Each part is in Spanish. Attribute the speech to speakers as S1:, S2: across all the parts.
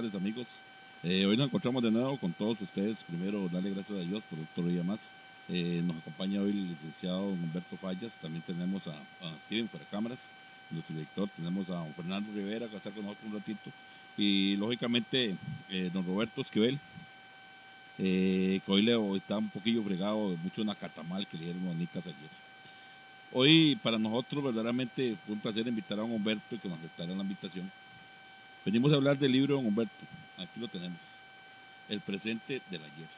S1: tardes amigos. Eh, hoy nos encontramos de nuevo con todos ustedes. Primero, darle gracias a Dios por otro día más. Eh, nos acompaña hoy el licenciado Humberto Fallas. También tenemos a, a Steven fuera cámaras, nuestro director. Tenemos a don Fernando Rivera que va a estar con nosotros un ratito. Y lógicamente, eh, don Roberto Esquivel, eh, que hoy le está un poquillo fregado mucho nacatamal que le dieron a Nicas ayer. Hoy para nosotros verdaderamente fue un placer invitar a don Humberto y que nos aceptara la invitación. Venimos a hablar del libro de Humberto. Aquí lo tenemos. El presente del ayer.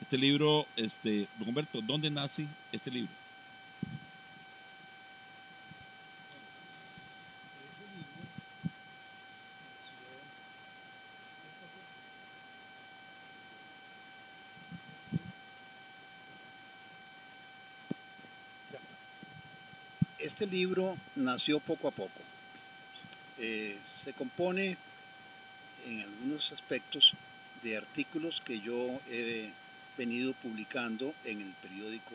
S1: Este libro, este, Humberto, ¿dónde nace este libro?
S2: Este libro nació poco a poco. Eh, se compone en algunos aspectos de artículos que yo he venido publicando en el periódico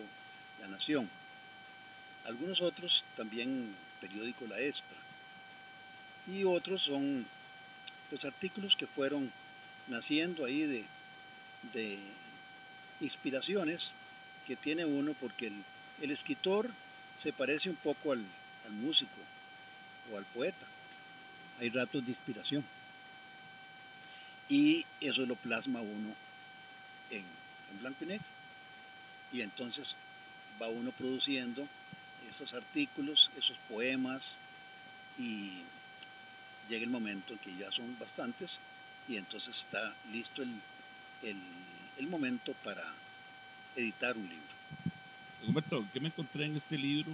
S2: La Nación. Algunos otros también periódico La Extra. Y otros son pues, artículos que fueron naciendo ahí de, inspiraciones que tiene uno porque el, el escritor se parece un poco al músico o al poeta. Hay ratos de inspiración. Y eso lo plasma uno en, en blanco y negro. Y entonces va uno produciendo esos artículos, esos poemas, y llega el momento en que ya son bastantes, y entonces está listo el, el, el momento para editar un libro.
S1: Humberto, ¿qué me encontré en este libro?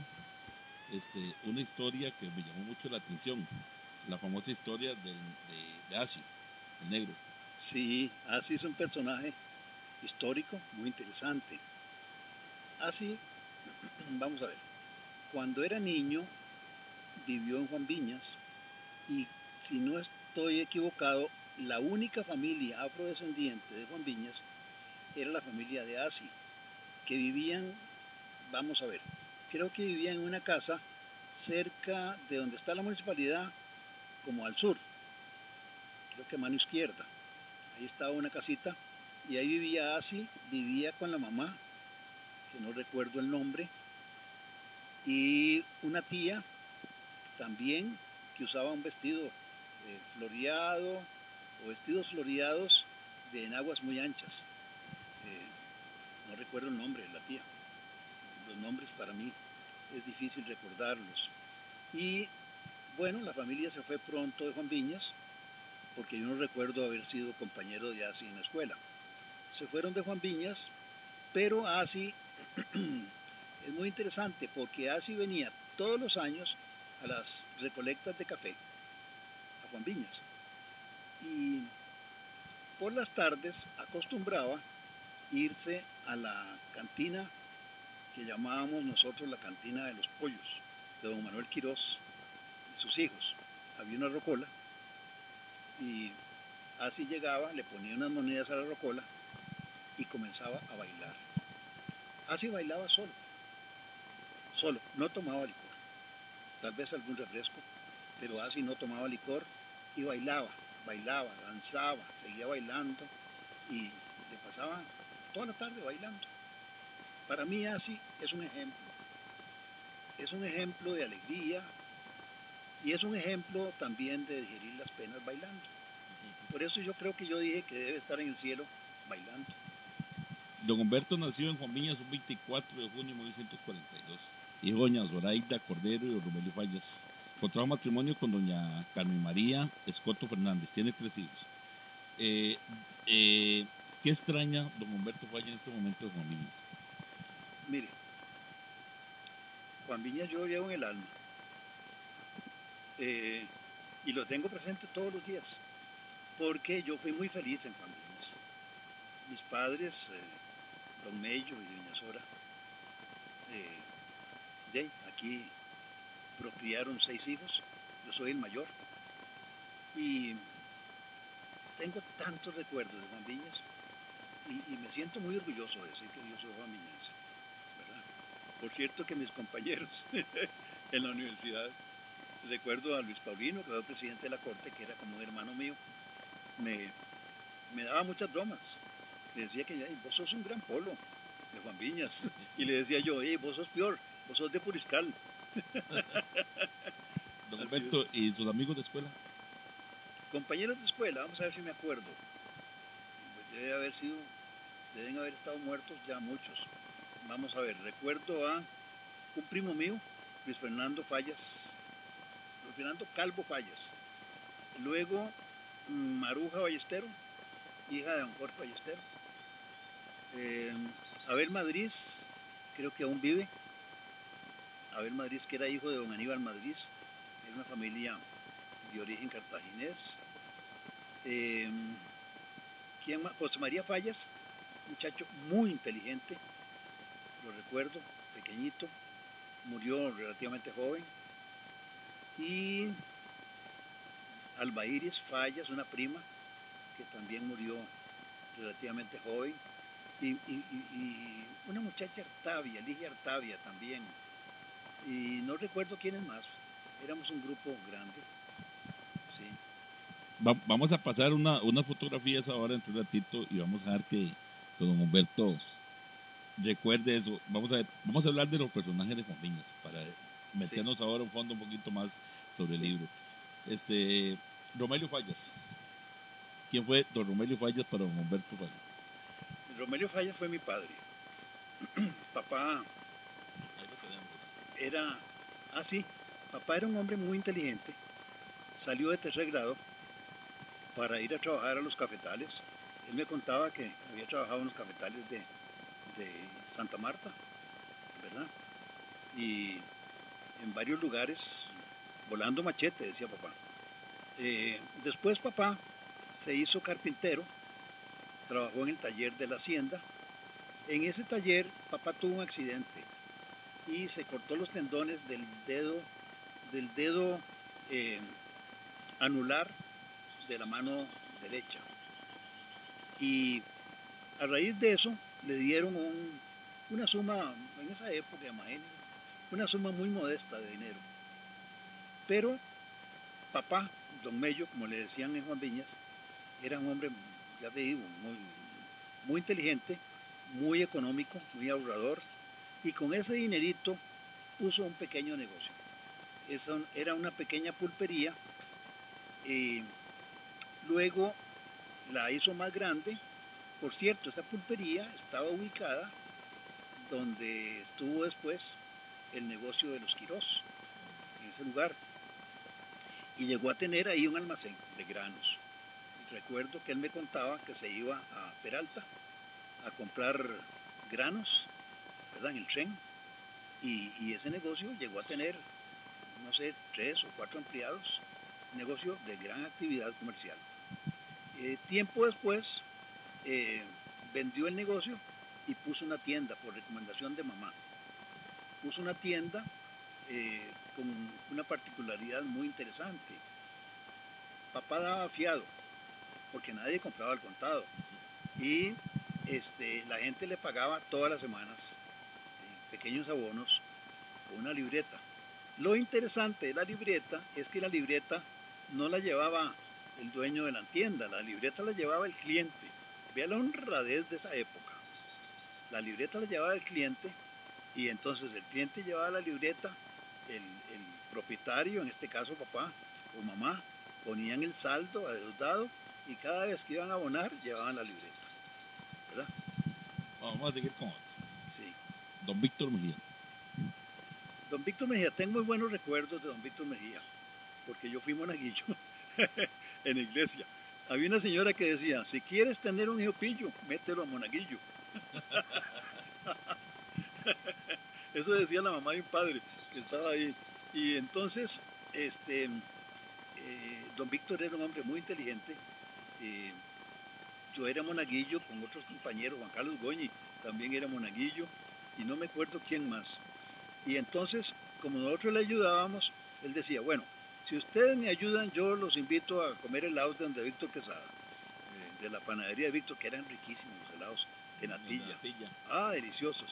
S1: Este, una historia que me llamó mucho la atención, la famosa historia del, de, de Asi, el negro.
S2: Sí, Asi es un personaje histórico muy interesante. Asi, vamos a ver, cuando era niño vivió en Juan Viñas y si no estoy equivocado, la única familia afrodescendiente de Juan Viñas era la familia de Asi, que vivían, vamos a ver, creo que vivían en una casa cerca de donde está la municipalidad, como al sur, creo que mano izquierda. Ahí estaba una casita y ahí vivía Asi, vivía con la mamá, que no recuerdo el nombre, y una tía también que usaba un vestido eh, floreado o vestidos floreados de enaguas muy anchas. Eh, no recuerdo el nombre de la tía. Los nombres para mí es difícil recordarlos. Y bueno, la familia se fue pronto de Juan Viñas, porque yo no recuerdo haber sido compañero de Asi en la escuela. Se fueron de Juan Viñas, pero Asi es muy interesante porque Asi venía todos los años a las recolectas de café a Juan Viñas. Y por las tardes acostumbraba irse a la cantina que llamábamos nosotros la cantina de los pollos, de don Manuel Quirós, sus hijos. Había una rocola y así llegaba, le ponía unas monedas a la rocola y comenzaba a bailar. Así bailaba solo, solo, no tomaba licor, tal vez algún refresco, pero así no tomaba licor y bailaba, bailaba, danzaba, seguía bailando y le pasaba toda la tarde bailando. Para mí así es un ejemplo. Es un ejemplo de alegría y es un ejemplo también de digerir las penas bailando. Por eso yo creo que yo dije que debe estar en el cielo bailando.
S1: Don Humberto nació en Juan Viñas un 24 de junio de 1942. Hijo de doña Zoraida Cordero y Romelio Fallas. Contrajo matrimonio con doña Carmen María Escoto Fernández. Tiene tres hijos. Eh, eh, ¿Qué extraña don Humberto Fallas en este momento de Juan Viñas?
S2: Mire, Juan Viñas yo lo llevo en el alma. Eh, y lo tengo presente todos los días. Porque yo fui muy feliz en Juan. Mis padres, eh, don Mello y doña Sora, eh, de aquí procriaron seis hijos. Yo soy el mayor. Y tengo tantos recuerdos de Juan Viñas y, me siento muy orgulloso de decir que yo soy Juan Viñas. Por cierto que mis compañeros en la universidad, recuerdo a Luis Paulino, que fue presidente de la corte, que era como un hermano mío, me, me daba muchas bromas. Le decía que "Ey, vos sos un gran polo de Juan Viñas. Y le decía yo, "Ey, vos sos peor, vos sos de Puriscal.
S1: Don
S2: es.
S1: ¿y sus amigos de escuela?
S2: Compañeros de escuela, vamos a ver si me acuerdo. Pues Debe haber sido, deben haber estado muertos ya muchos. Vamos a ver, recuerdo a un primo mío, Luis Fernando Fallas, Fernando Calvo Fallas. Luego mm, Maruja Ballestero, hija de don Jorge Ballestero. Eh, Abel Madrid, creo que aún vive. Abel Madrid, que era hijo de don Aníbal Madrid, era una familia de origen cartaginés. Eh, ¿quién más? José María Fallas, muchacho muy inteligente, lo recuerdo, pequeñito, murió relativamente joven. Y Alba Iris Fallas, una prima, que también murió relativamente joven. Y, una muchacha Artavia, Ligia Artavia también. Y no recuerdo quiénes más. Éramos un grupo grande. Sí.
S1: Va- vamos a pasar una, unas fotografías ahora entre un ratito y vamos a dejar que don Humberto recuerde eso. Vamos a, ver- vamos a hablar de los personajes de Juan Viñas para meternos ahora un fondo un poquito más sobre el libro. Este, Romelio Fallas. ¿Quién fue don Romelio Fallas para don Humberto Fallas?
S2: Romelio Fallas fue mi padre. Papá era, ah sí, papá era un hombre muy inteligente. Salió de tercer grado para ir a trabajar a los cafetales. Él me contaba que había trabajado en los cafetales de, de Santa Marta, ¿verdad? Y en varios lugares, volando machete, decía papá. Eh, después papá se hizo carpintero, trabajó en el taller de la hacienda. En ese taller papá tuvo un accidente y se cortó los tendones del dedo, del dedo eh, anular de la mano derecha. Y a raíz de eso le dieron un- una suma, en esa época, imagínense, una suma muy modesta de dinero. Pero papá, don Mello, como le decían en Juan Viñas, era un hombre, ya te digo, muy, muy inteligente, muy económico, muy ahorrador, y con ese dinerito puso un pequeño negocio. Esa era una pequeña pulpería, y luego la hizo más grande. Por cierto, esa pulpería estaba ubicada donde estuvo después el negocio de los Quirós, en ese lugar. Y llegó a tener ahí un almacén de granos. Recuerdo que él me contaba que se iba a Peralta a comprar granos, ¿verdad? En el tren. Y, ese negocio llegó a tener, no sé, tres o cuatro empleados. Negocio de gran actividad comercial. Eh, tiempo después eh, vendió el negocio y puso una tienda por recomendación de mamá. Puso una tienda eh, con una particularidad muy interesante. Papá daba fiado, porque nadie compraba al contado. Y este, la gente le pagaba todas las semanas eh, pequeños abonos con una libreta. Lo interesante de la libreta es que la libreta no la llevaba el dueño de la tienda, la libreta la llevaba el cliente. Vea la honradez de esa época. La libreta la llevaba el cliente y entonces el cliente llevaba la libreta, el, el propietario, en este caso papá o mamá, ponían el saldo adeudado y cada vez que iban a abonar llevaban la libreta. ¿Verdad?
S1: Vamos a seguir con otro.
S2: Sí.
S1: Don Víctor Mejía.
S2: Don Víctor Mejía, tengo muy buenos recuerdos de don Víctor Mejía, porque yo fui monaguillo en la iglesia. Había una señora que decía, si quieres tener un hijo pillo, mételo a monaguillo. Eso decía la mamá de un padre que estaba ahí. Y entonces, este, eh, don Víctor era un hombre muy inteligente. eh, yo era monaguillo con otros compañeros, Juan Carlos Goñi también era monaguillo, y no me acuerdo quién más. Y entonces, como nosotros le ayudábamos, él decía, bueno, si ustedes me ayudan, yo los invito a comer helados de donde Víctor Quesada, eh, de la panadería de Víctor, que eran riquísimos los helados de natilla.
S1: Natilla.
S2: Ah, deliciosos.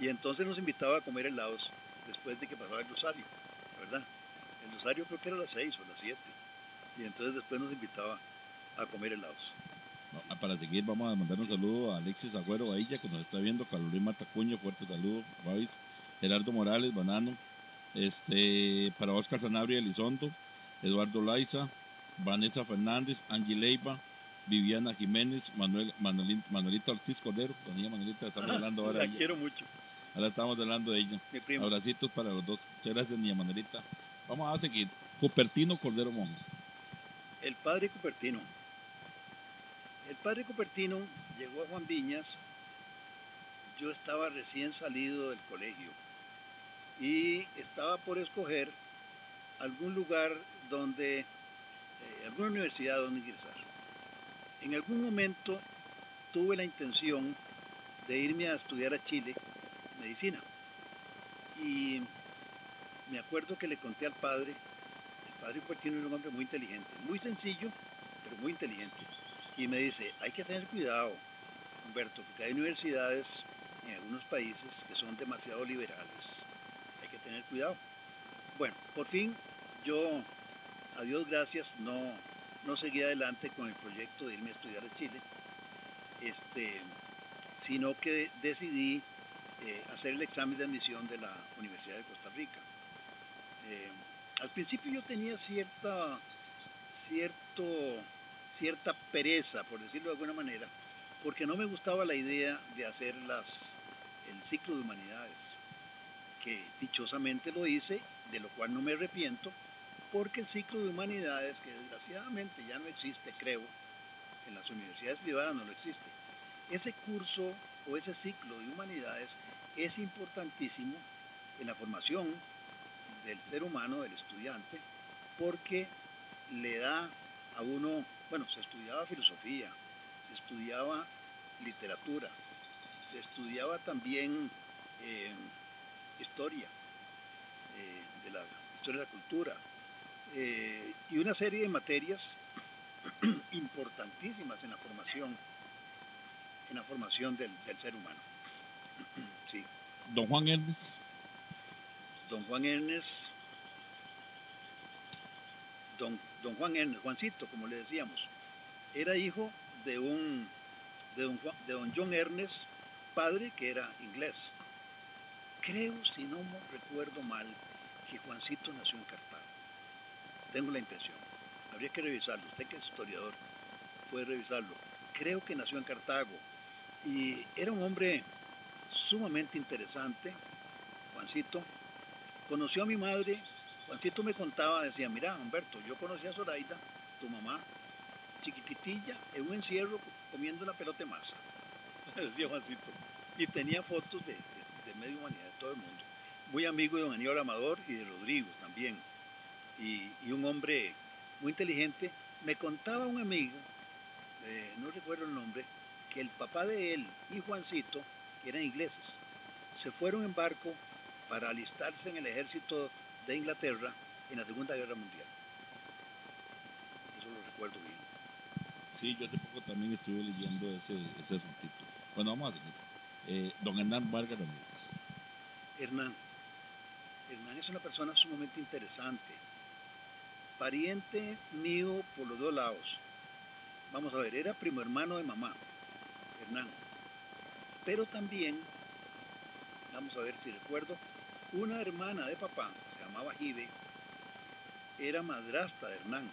S2: Y entonces nos invitaba a comer helados después de que pasaba el rosario, ¿verdad? El rosario creo que era a las 6 o a las 7. Y entonces después nos invitaba a comer helados.
S1: No, ah, para seguir, vamos a mandar un saludo a Alexis Agüero Ailla, que nos está viendo, Carolina Matacuño, fuerte saludo, Babis, Gerardo Morales, Banano, este, para Oscar Sanabria Elizondo, Eduardo Laiza, Vanessa Fernández, Angie Leiva, Viviana Jiménez, Manuel, Manuelita Ortiz Cordero, doña Manuelita, estamos hablando ahora
S2: La
S1: de ella.
S2: quiero mucho,
S1: Ahora estamos hablando de ella.
S2: mi primo.
S1: Abracitos para los dos. Muchas gracias, niña Manuelita. Vamos a seguir. Cupertino Cordero Monjes.
S2: El padre Cupertino. El padre Cupertino llegó a Juan Viñas. Yo estaba recién salido del colegio y estaba por escoger algún lugar donde, eh, alguna universidad donde ingresar. En algún momento tuve la intención de irme a estudiar a Chile medicina. Y me acuerdo que le conté al padre el padre Cupertino era un hombre muy inteligente, muy sencillo, pero muy inteligente. Y me dice, hay que tener cuidado, Humberto, porque hay universidades en algunos países que son demasiado liberales. Hay que tener cuidado. Bueno, por fin yo, a Dios gracias, no, no seguí adelante con el proyecto de irme a estudiar a Chile, este, sino que decidí eh, hacer el examen de admisión de la Universidad de Costa Rica. Eh, al principio yo tenía cierta, cierto, cierta pereza, por decirlo de alguna manera, porque no me gustaba la idea de hacer las, el ciclo de humanidades, que dichosamente lo hice, de lo cual no me arrepiento, porque el ciclo de humanidades, que desgraciadamente ya no existe, creo, en las universidades privadas no lo existe, ese curso o ese ciclo de humanidades es importantísimo en la formación del ser humano, del estudiante, porque le da a uno, bueno, se estudiaba filosofía, se estudiaba literatura, se estudiaba también eh, historia, eh, de la historia de la cultura, eh, y una serie de materias importantísimas en la formación, en la formación del, del ser humano. Sí.
S1: Don Juan Hermes.
S2: Don Juan Ernest, don, don Juan Ernest, Juancito, como le decíamos, era hijo de un de don, Juan- de don John Ernest, padre que era inglés. Creo, si no me recuerdo mal, que Juancito nació en Cartago. Tengo la impresión. Habría que revisarlo. Usted que es historiador puede revisarlo. Creo que nació en Cartago. Y era un hombre sumamente interesante, Juancito. Conoció a mi madre. Juancito me contaba, decía, mira, Humberto, yo conocí a Zoraida, tu mamá, chiquititilla, en un encierro comiendo una pelota de masa. decía Juancito. Y tenía fotos de, de- medio humanidad, de todo el mundo. Muy amigo de don Aníbal Amador y de Rodrigo también. Y, y un hombre muy inteligente. Me contaba un amigo, eh, no recuerdo el nombre, que el papá de él y Juancito, que eran ingleses, se fueron en barco para alistarse en el ejército de Inglaterra en la Segunda Guerra Mundial. Eso lo recuerdo bien.
S1: Sí, yo hace poco también estuve leyendo ese, ese asuntito. Bueno, vamos a seguir. Eh, don Hernán Vargas Ramírez.
S2: Hernán. Hernán es una persona sumamente interesante. Pariente mío por los dos lados. Vamos a ver, era primo hermano de mamá, Hernán. Pero también, vamos a ver si recuerdo, una hermana de papá, se llamaba Jive, era madrastra de Hernán,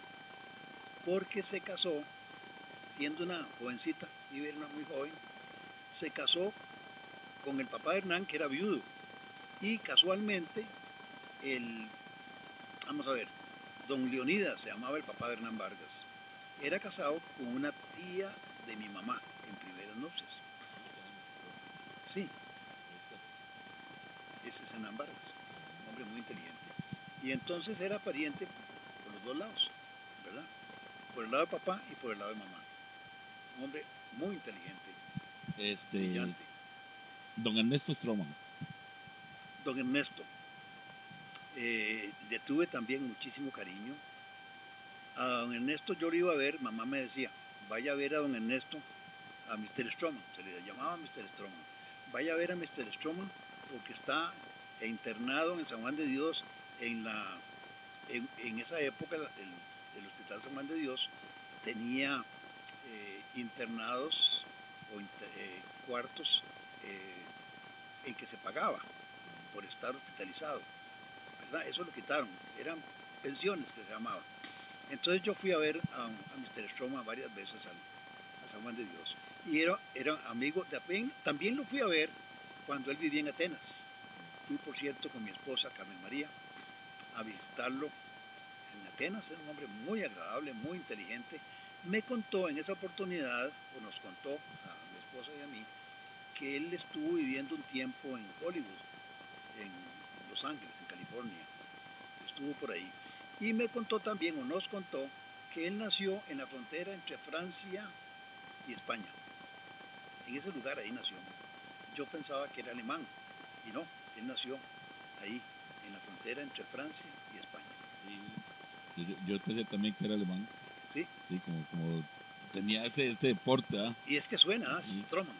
S2: porque se casó, siendo una jovencita, Jive era una muy joven, se casó con el papá de Hernán, que era viudo. Y casualmente, el, vamos a ver, don Leonidas se llamaba el papá de Hernán Vargas. Era casado con una tía de mi mamá en primeras nupcias. Sí, ese es Hernán Vargas, un hombre muy inteligente. Y entonces era pariente por los dos lados, ¿verdad? Por el lado de papá y por el lado de mamá. Un hombre muy inteligente,
S1: Este,
S2: brillante.
S1: don Ernesto Stroman.
S2: Don Ernesto, eh, le tuve también muchísimo cariño. A don Ernesto yo lo iba a ver, mamá me decía, vaya a ver a don Ernesto, a Mr. Stroman, se le llamaba Mr. Stroman, vaya a ver a Mr. Stroman porque está internado en San Juan de Dios, en, la, en, esa época el, Hospital San Juan de Dios tenía eh, internados o eh, cuartos eh, en que se pagaba por estar hospitalizado. Eso lo quitaron, eran pensiones que se llamaban. Entonces yo fui a ver a, a Mr. Stroma varias veces al, a San Juan de Dios. Y era, era amigo, también, también lo fui a ver cuando él vivía en Atenas. Fui, por cierto, con mi esposa Carmen María a visitarlo en Atenas. Era un hombre muy agradable, muy inteligente. Me contó en esa oportunidad, o nos contó a mi esposa y a mí, que él estuvo viviendo un tiempo en Hollywood, en Los Ángeles, California. Estuvo por ahí. Y me contó también, o nos contó, que él nació en la frontera entre Francia y España. En ese lugar ahí nació. Yo pensaba que era alemán, y no, él nació ahí, en la frontera entre Francia y España.
S1: Yo, yo pensé también que era alemán.
S2: Sí.
S1: Sí, como, como tenía ese, ese deporte, ¿ah?
S2: Y es que suena, ¿ah?
S1: Sí.
S2: Suena.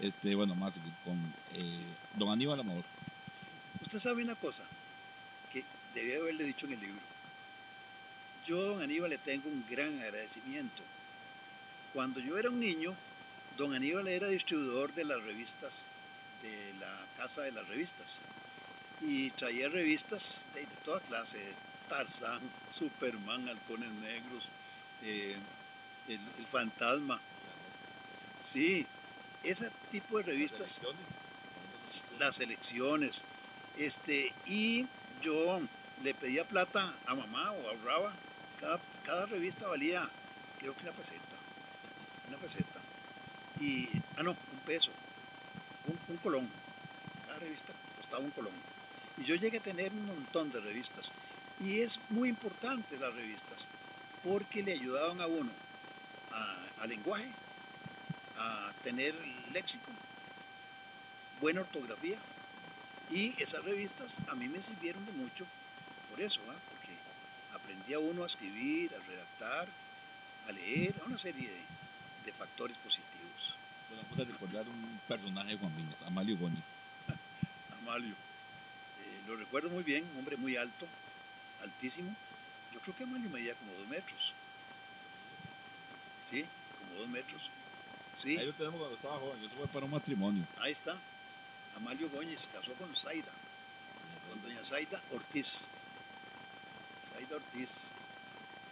S1: Este, bueno, más con eh, don Aníbal Amador.
S2: Usted sabe una cosa que debía haberle dicho en el libro. Yo don Aníbal le tengo un gran agradecimiento. Cuando yo era un niño, don Aníbal era distribuidor de las revistas, de la casa de las revistas. Y traía revistas de, de toda clase, Tarzán, Superman, Halcones Negros, eh, el, el Fantasma. Sí, ese tipo de revistas las elecciones. Este, y yo le pedía plata a mamá o ahorraba. Cada, cada revista valía, creo que una peseta. Una peseta. Y, ah, no, un peso. Un, colón. Cada revista costaba un colón. Y yo llegué a tener un montón de revistas. Y es muy importante las revistas, porque le ayudaban a uno a, a lenguaje, a tener léxico, buena ortografía. Y esas revistas a mí me sirvieron de mucho por eso, porque aprendía uno a escribir, a redactar, a leer, a una serie de, de factores positivos.
S1: Bueno, vamos a recordar un personaje de Juan Viñas, Amalio Goni.
S2: Amalio, eh, lo recuerdo muy bien, un hombre muy alto, altísimo. Yo creo que Amalio medía como dos metros. Sí, como dos metros. Sí,
S1: Ahí lo tenemos cuando estaba joven, eso fue para un matrimonio.
S2: ahí está. Amalio Góñez casó con Zaida, con doña Zaida Ortiz. Zaida Ortiz.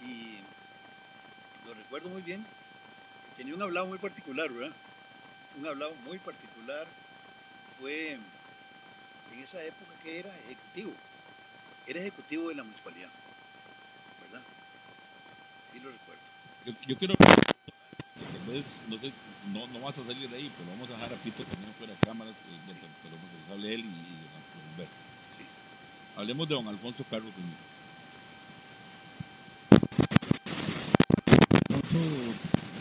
S2: Y lo recuerdo muy bien. Tenía un hablado muy particular, ¿verdad? Un hablado muy particular. Fue en esa época que era ejecutivo. Era ejecutivo de la municipalidad, ¿verdad? Sí lo recuerdo.
S1: Yo quiero. No sé, no, no vas a salir de ahí, pero vamos a dejar a Pito también fuera de cámaras, eh, pero que les hable él y, y don. Hablemos de don Alfonso Carlos.
S3: Alfonso,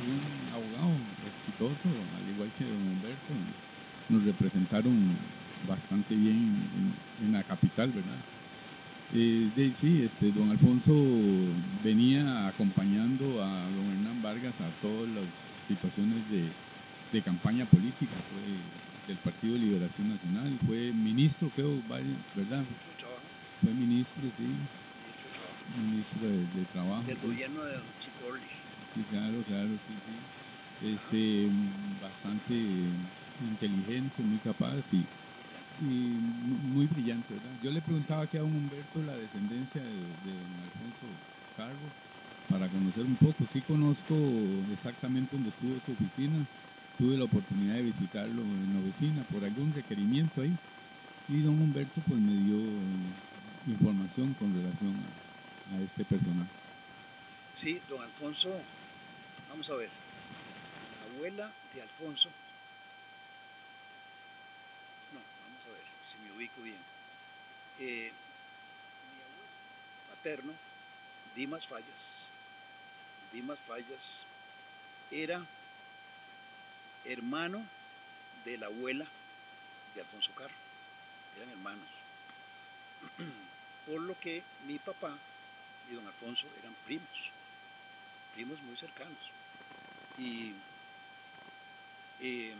S3: un abogado exitoso, al igual que don Humberto, nos representaron bastante bien en, la capital, ¿verdad? Eh, sí, este, don Alfonso venía acompañando a don Hernán Vargas a todas las situaciones de, de campaña política. Fue del Partido de Liberación Nacional, fue ministro, creo, ¿verdad? Fue ministro, sí, ministro de, de Trabajo.
S2: Del gobierno de don Chico.
S3: Sí, claro, claro, sí, sí. Este, bastante inteligente, muy capaz y, y mu- muy brillante, ¿verdad? Yo le preguntaba aquí a don Humberto la descendencia de, de don Alfonso Cargo para conocer un poco. Sí conozco exactamente dónde estuvo su oficina. Tuve la oportunidad de visitarlo en la oficina por algún requerimiento ahí. Y don Humberto pues me dio eh, información con relación a, a este personaje.
S2: Sí, don Alfonso, vamos a ver. La abuela de Alfonso. No, vamos a ver si me ubico bien. Eh, mi abuelo paterno, Dimas Fallas. Dimas Fallas era hermano de la abuela de Alfonso Carro. Eran hermanos. Por lo que mi papá y don Alfonso eran primos primos muy cercanos. Y eh,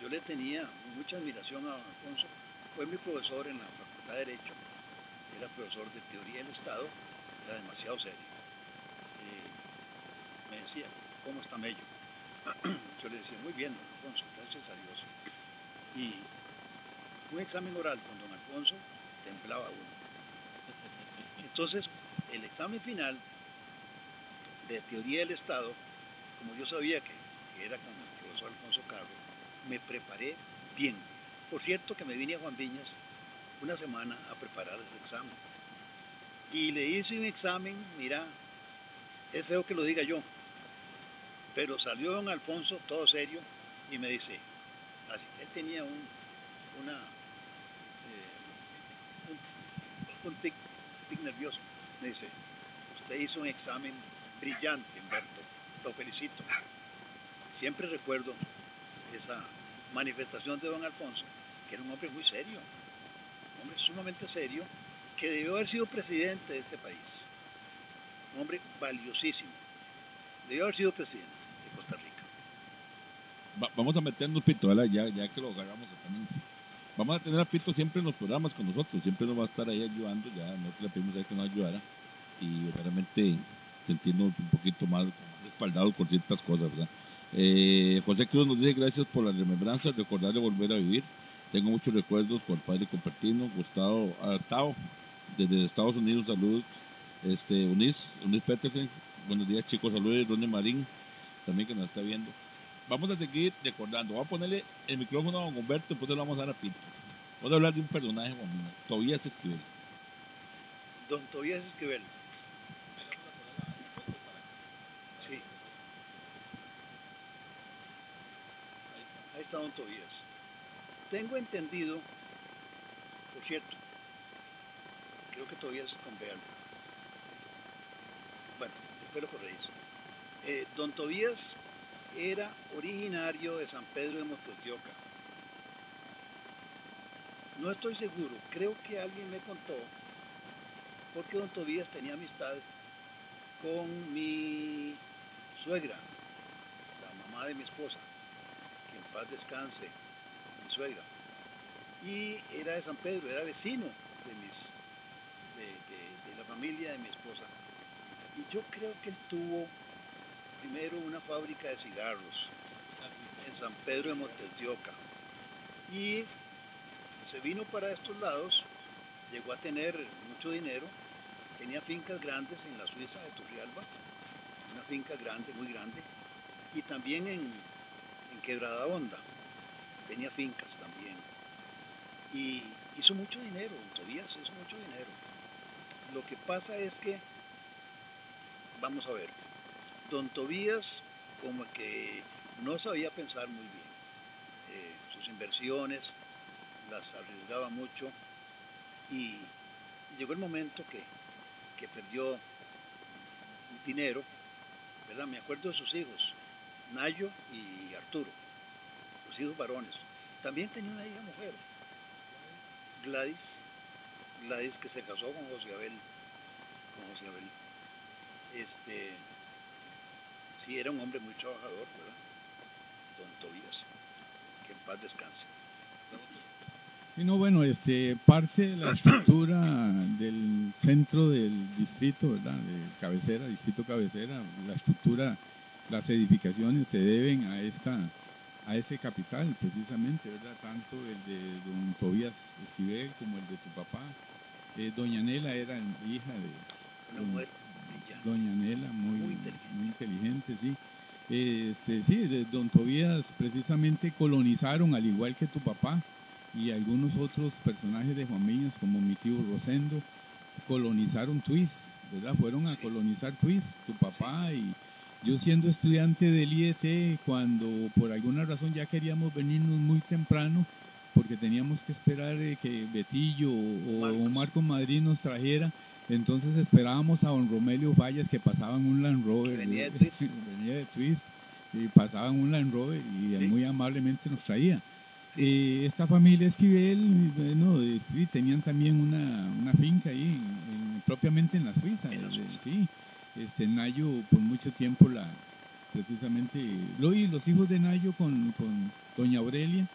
S2: yo le tenía mucha admiración a don Alfonso. Fue mi profesor en la Facultad de Derecho, era profesor de Teoría del Estado, era demasiado serio. Me decía, ¿cómo está Mello? Yo le decía, muy bien, don Alfonso, gracias a Dios. Y un examen oral con don Alfonso temblaba uno. Entonces, el examen final de teoría del Estado, como yo sabía que, que era con el profesor Alfonso Carro, me preparé bien. Por cierto que me vine a Juan Viñas una semana a preparar ese examen. Y le hice un examen, mira, es feo que lo diga yo, pero salió don Alfonso todo serio y me dice, así, él tenía eh, un, un tic, tic nervioso, me dice, usted hizo un examen brillante, Humberto. Lo felicito. Siempre recuerdo esa manifestación de don Alfonso, que era un hombre muy serio, un hombre sumamente serio, que debió haber sido presidente de este país. Un hombre valiosísimo. Debió haber sido presidente.
S1: Va- vamos a meternos Pito, ya, ya que lo agarramos también. Vamos a tener a Pito siempre en los programas con nosotros, siempre nos va a estar ahí ayudando, ya nosotros le pedimos a él que nos ayudara y realmente sentirnos un poquito más respaldados por ciertas cosas, ¿verdad? Eh, José Cruz nos dice gracias por la remembranza, recordar de volver a vivir. Tengo muchos recuerdos con el padre Compartino, Gustavo Tao, desde Estados Unidos, saludos. Este, Unis, Unis Petersen, buenos días chicos, saludos, Ronnie Marín, también que nos está viendo. Vamos a seguir recordando, voy a ponerle el micrófono a don Humberto, después le vamos a dar a Pito. Vamos a hablar de un personaje, Manuel, Tobías Esquivel.
S2: Don Tobías Esquivel. Sí. Ahí está Don Tobías. Tengo entendido, por cierto, creo que Tobías es con Bueno, después lo corregís. Eh, don Tobías era originario de San Pedro de Mototioca. No estoy seguro, creo que alguien me contó, porque don Tobías tenía amistad con mi suegra, la mamá de mi esposa, que en paz descanse, mi suegra. Y era de San Pedro, era vecino de, mis, de la familia de mi esposa. Y yo creo que él tuvo primero una fábrica de cigarros en San Pedro de Montes de Oca. Y se vino para estos lados, llegó a tener mucho dinero, tenía fincas grandes en la Suiza de Turrialba, una finca grande, muy grande, y también en, Quebrada Honda, tenía fincas también. Y hizo mucho dinero, todavía hizo mucho dinero. Lo que pasa es que, vamos a ver, don Tobías como que no sabía pensar muy bien. Eh, sus inversiones las arriesgaba mucho y llegó el momento que, que perdió dinero, ¿verdad? Me acuerdo de sus hijos, Nayo y Arturo, los hijos varones. También tenía una hija mujer, Gladys, Gladys que se casó con José Abel. Con José Abel. Este, sí, era un hombre muy trabajador, ¿verdad? Don Tobías. Que en paz descanse.
S3: Sí, no, bueno, este, parte de la estructura del centro del distrito, ¿verdad? De cabecera, distrito cabecera, la estructura, las edificaciones se deben a esta, a ese capital, precisamente, ¿verdad? Tanto el de don Tobías Esquivel como el de tu papá. Eh, doña Nela era hija de
S2: Una
S3: don-
S2: mujer.
S3: Doña Nela, muy,
S2: Muy inteligente.
S3: muy inteligente, sí. Este, sí, Don Tobías precisamente colonizaron, al igual que tu papá y algunos otros personajes de Juan Viñas, como mi tío Rosendo, colonizaron Twist, ¿verdad? Fueron a
S2: Sí.
S3: colonizar Twist, tu papá y yo siendo estudiante del IET, cuando por alguna razón ya queríamos venirnos muy temprano, porque teníamos que esperar eh, que Betillo o, o
S2: Marcos.
S3: Marco Madrid nos trajera, entonces esperábamos a don Romelio Fallas que pasaban un Land Rover.
S2: Venía de Twist.
S3: venía de Twist, y pasaban un Land Rover y él
S2: Sí.
S3: muy amablemente nos traía.
S2: Sí.
S3: Eh, esta familia Esquivel, bueno, eh, sí, tenían también una, una finca ahí, en- en- propiamente en la Suiza.
S2: En la
S3: eh,
S2: Suiza.
S3: Sí, este, Nayo por mucho tiempo la, precisamente, lo y los hijos de Nayo con, con doña Aurelia,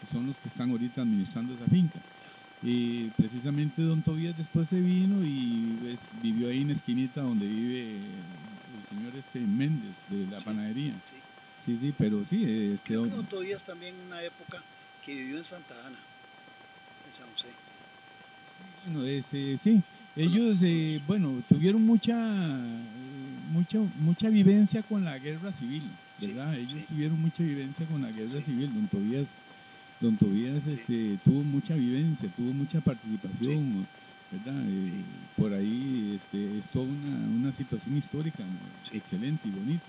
S3: que son los que están ahorita administrando esa finca. Y precisamente don Tobías después se vino y pues, vivió ahí en la esquinita donde vive el señor este Méndez de la panadería.
S2: Sí.
S3: Sí, sí, pero sí, este,
S2: Creo que
S3: don-
S2: Tobías también en una época que vivió en Santa Ana, en San José.
S3: Bueno, este, sí, ellos, eh, bueno, tuvieron mucha, eh, mucha, mucha vivencia con la guerra civil,
S2: Sí,
S3: ¿verdad? Ellos
S2: sí.
S3: tuvieron mucha vivencia con la guerra civil. Don Tobías, Don Tobías, este, tuvo mucha vivencia, tuvo mucha participación, ¿verdad? Eh,
S2: Sí.
S3: Por ahí, este, es toda una, una situación histórica ¿no?
S2: Sí.
S3: excelente y bonita,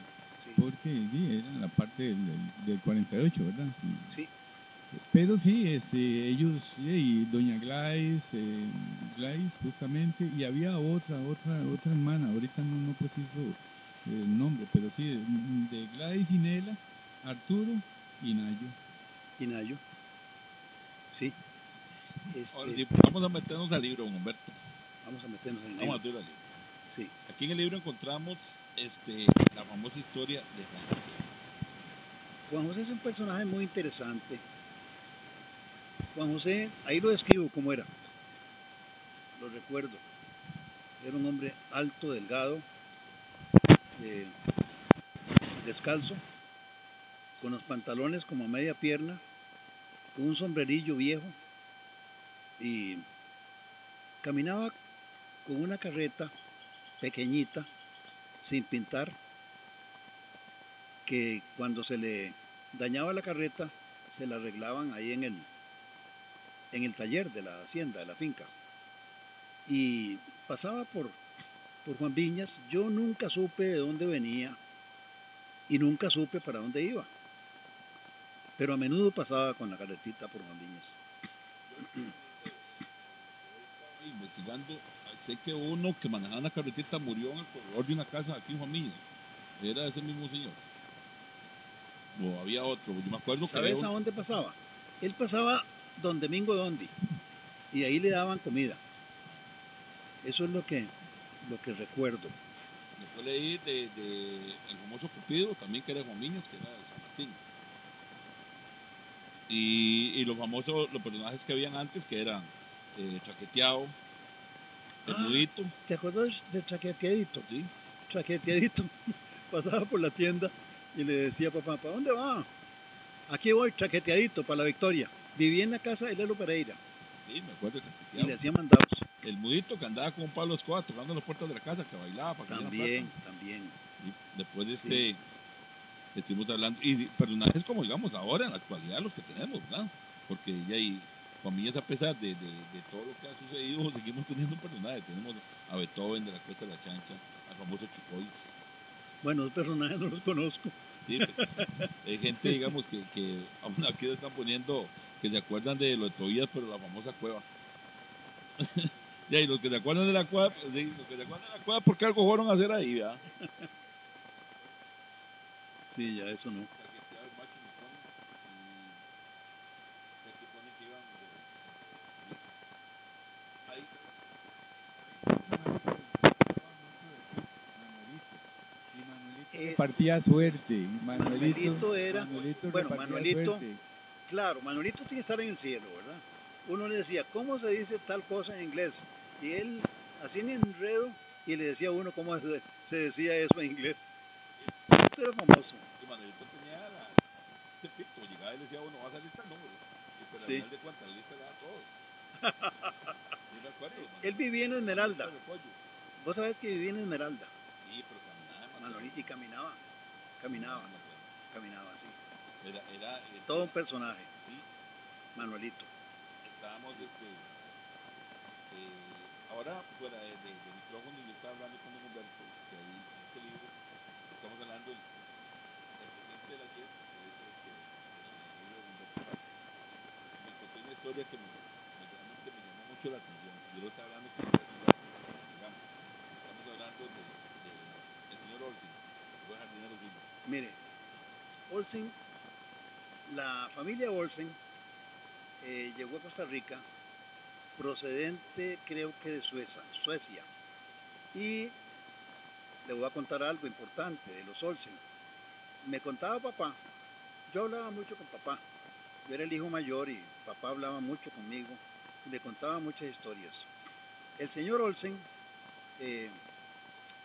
S3: porque sí, era la parte del, del- del 48, ¿verdad? Sí. Pero sí, este, ellos, y doña Gladys, eh, Gladys justamente, y había otra, otra, otra hermana, ahorita no, no preciso el nombre, pero sí, de, de Gladys y Nela, Arturo y Nayo.
S2: Y Nayo. Sí. Este,
S1: Ahora vamos a meternos al libro, Humberto.
S2: Vamos a meternos en el
S1: Vamos a
S2: libro.
S1: meternos al libro.
S2: Sí.
S1: Aquí en el libro encontramos este, la famosa historia de Juan José.
S2: Juan José es un personaje muy interesante. Juan José, ahí lo describo como era. Lo recuerdo. Era un hombre alto, delgado, eh, descalzo, con los pantalones como a media pierna, con un sombrerillo viejo y caminaba con una carreta pequeñita, sin pintar, que cuando se le dañaba la carreta, se la arreglaban ahí en el, en el taller de la hacienda, de la finca. Y pasaba por, por Juan Viñas, yo nunca supe de dónde venía y nunca supe para dónde iba. Pero a menudo pasaba con la carretita por Juan Viñas.
S1: investigando, sé que uno que manejaba una carretita murió en el corredor de una casa aquí en Juan Era ese mismo señor. O había otro, yo me acuerdo que
S2: ¿Sabes a dónde pasaba? Él pasaba don Domingo Dondi y ahí le daban comida. Eso es lo que, lo que recuerdo.
S1: después leí de, de el famoso Cupido, también que era Juan Niños, que era de San Martín. Y, y los famosos, los personajes que habían antes, que eran eh, Chaqueteado, El
S2: Ah. ¿Te acuerdas de Chaqueteadito?
S1: ¿sí?
S2: Chaqueteadito. Pasaba por la tienda y le decía a papá, ¿para dónde va? Aquí voy, chaqueteadito, para la victoria. Vivía en la casa de Lelo Pereira
S1: Sí, me acuerdo de
S2: y le hacía mandados.
S1: El Mudito que andaba con Pablo Escobar tocando las puertas de la casa, que bailaba para que
S2: También, también.
S1: Y después de este, estuvimos hablando, y personajes como digamos ahora, en la actualidad, los que tenemos, ¿verdad? Porque ya hay familias, a pesar de, de, de todo lo que ha sucedido, seguimos teniendo personajes. Tenemos a Beethoven de la Cuesta de la Chancha, al famoso Chucois.
S2: Bueno, los personajes no los conozco.
S1: Sí, pero hay gente, digamos, que, que aún aquí le están poniendo, que se acuerdan de lo de Tobías, pero la famosa cueva. ya, y los que se acuerdan de la cueva, sí, los que se acuerdan de la cueva, ¿por qué algo fueron a hacer ahí, verdad?
S2: Sí, ya eso no.
S3: partía suerte. Manuelito,
S2: Manuelito era. Bueno, Manuelito. Claro, Manuelito tiene que estar en el cielo, ¿verdad? Uno le decía, ¿cómo se dice tal cosa en inglés? Y él, así en enredo, y le decía a uno cómo se decía eso en inglés. Esto era famoso.
S1: Y Manuelito tenía la, este pito, llegaba y le decía, bueno, va a salir este número. Y pues
S2: Sí.
S1: al final de cuentas, la lista le daba a todos. Yo me acuerdo.
S2: Él vivía en Esmeralda. Vos sabés que vivía en Esmeralda.
S1: Sí, pero caminaba.
S2: Manolito y caminaba, caminaba, caminaba así.
S1: Era, era, este,
S2: Todo un personaje,
S1: Sí,
S2: Manuelito.
S1: estábamos, este, eh, ahora fuera de, de, de micrófono, yo estaba hablando con Humberto, que ahí este libro, estamos hablando del el presidente de la JEP, que es el de Paz. Me conté una historia que me, me realmente me llamó mucho la atención. Yo lo estaba hablando con digamos, estamos hablando de, de, del señor Olsen, que fue jardinero suyo.
S2: Mire, Olsen, la familia Olsen eh, llegó a Costa Rica procedente creo que de Suecia, Suecia. Y le voy a contar algo importante de los Olsen. Me contaba papá, yo hablaba mucho con papá, yo era el hijo mayor y papá hablaba mucho conmigo y le contaba muchas historias. El señor Olsen eh,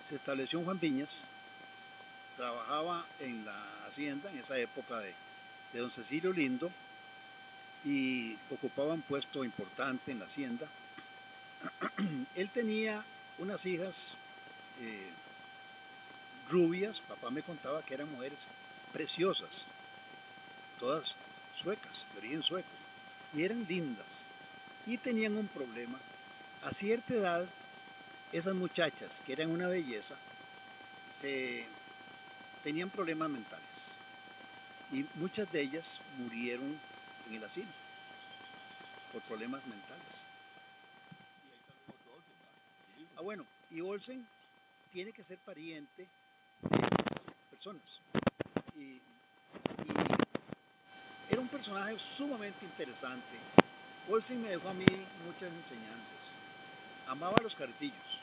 S2: se estableció en Juan Viñas, trabajaba en la hacienda en esa época de, de don Cecilio Lindo y ocupaba un puesto importante en la hacienda. Él tenía unas hijas eh, rubias, papá me contaba que eran mujeres preciosas, todas suecas, de origen sueco, y eran lindas. Y tenían un problema. A cierta edad, esas muchachas, que eran una belleza, se tenían problemas mentales. Y muchas de ellas murieron en el asilo por problemas mentales. Ah, bueno, y Olsen tiene que ser pariente personas. Y, era un personaje sumamente interesante. Olsen me dejó a mí muchas enseñanzas. Amaba los cartillos,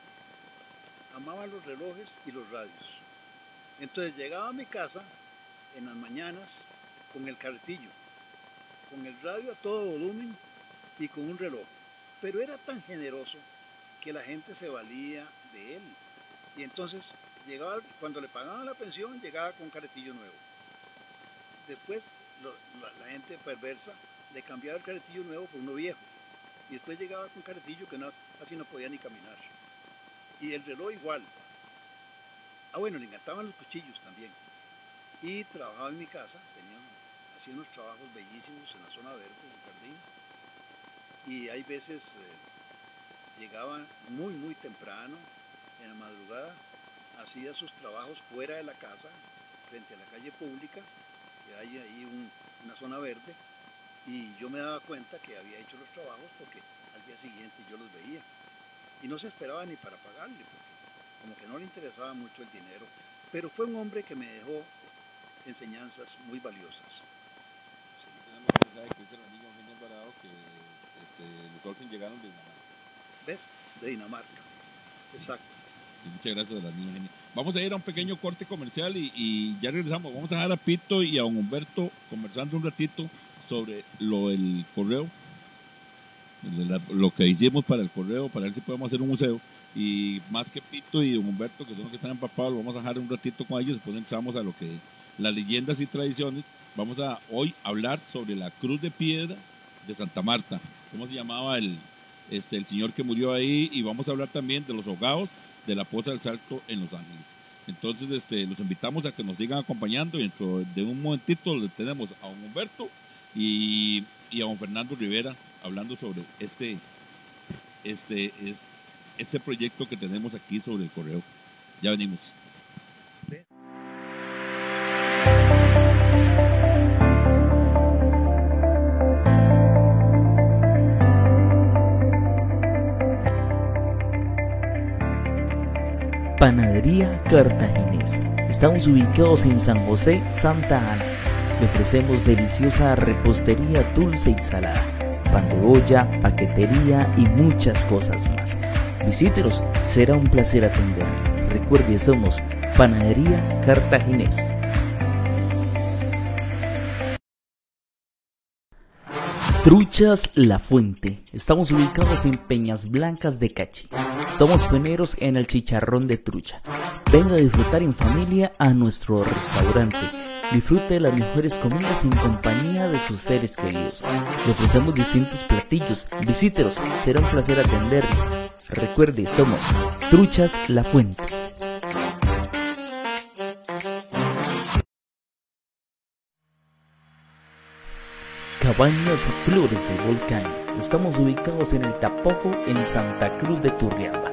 S2: amaba los relojes y los radios. Entonces llegaba a mi casa en las mañanas con el cartillo, con el radio a todo volumen y con un reloj. Pero era tan generoso que la gente se valía de él. Y entonces llegaba, cuando le pagaban la pensión, llegaba con un carretillo nuevo. Después la, gente perversa le cambiaba el carretillo nuevo por uno viejo. Y después llegaba con un carretillo que no, casi no podía ni caminar. Y el reloj igual. Ah, bueno, le encantaban los cuchillos también. Y trabajaba en mi casa, tenía, unos trabajos bellísimos en la zona verde, en el jardín. Y hay veces eh, llegaba muy, muy temprano, en la madrugada, hacía sus trabajos fuera de la casa, frente a la calle pública, que hay ahí un- una zona verde, y yo me daba cuenta que había hecho los trabajos porque al día siguiente yo los veía. Y no se esperaba ni para pagarle, porque como que no le interesaba mucho el dinero. Pero fue un hombre que me dejó enseñanzas muy valiosas.
S1: Aquí tenemos dice el amigo Eugenio Alvarado que este, los llegaron de Dinamarca.
S2: ¿Ves? De Dinamarca. Exacto.
S1: Muchas gracias a la niña Eugenia. Vamos a ir a un pequeño corte comercial y, y ya regresamos. Vamos a dejar a Pito y a don Humberto conversando un ratito sobre lo del correo, lo que hicimos para el correo, para ver si podemos hacer un museo. Y más que Pito y don Humberto, que son los que están empapados, lo vamos a dejar un ratito con ellos. Después entramos a lo que las leyendas y tradiciones. Vamos a hoy hablar sobre la cruz de piedra de Santa Marta. ¿Cómo se llamaba el, este, el señor que murió ahí? Y vamos a hablar también de los ahogados de la Poza del Salto en Los Ángeles. Entonces, este, los invitamos a que nos sigan acompañando y dentro de un momentito le tenemos a don Humberto y, y a don Fernando Rivera hablando sobre este, este, es- este proyecto que tenemos aquí sobre el correo. Ya venimos.
S4: Panadería Cartaginés. Estamos ubicados en San José, Santa Ana. Le ofrecemos deliciosa repostería dulce y salada, pan de olla, paquetería y muchas cosas más. Visítenos, será un placer atenderle. Recuerde, somos Panadería Cartaginés. Truchas La Fuente. Estamos ubicados en Peñas Blancas de Cachi. Somos pioneros en el chicharrón de trucha. Venga a disfrutar en familia a nuestro restaurante. Disfrute de las mejores comidas en compañía de sus seres queridos. Le ofrecemos distintos platillos. Visíteros, será un placer atenderle. Recuerde, somos Truchas La Fuente. Cabañas Flores del Volcán. Estamos ubicados en el Tapojo, en Santa Cruz de Turrialba.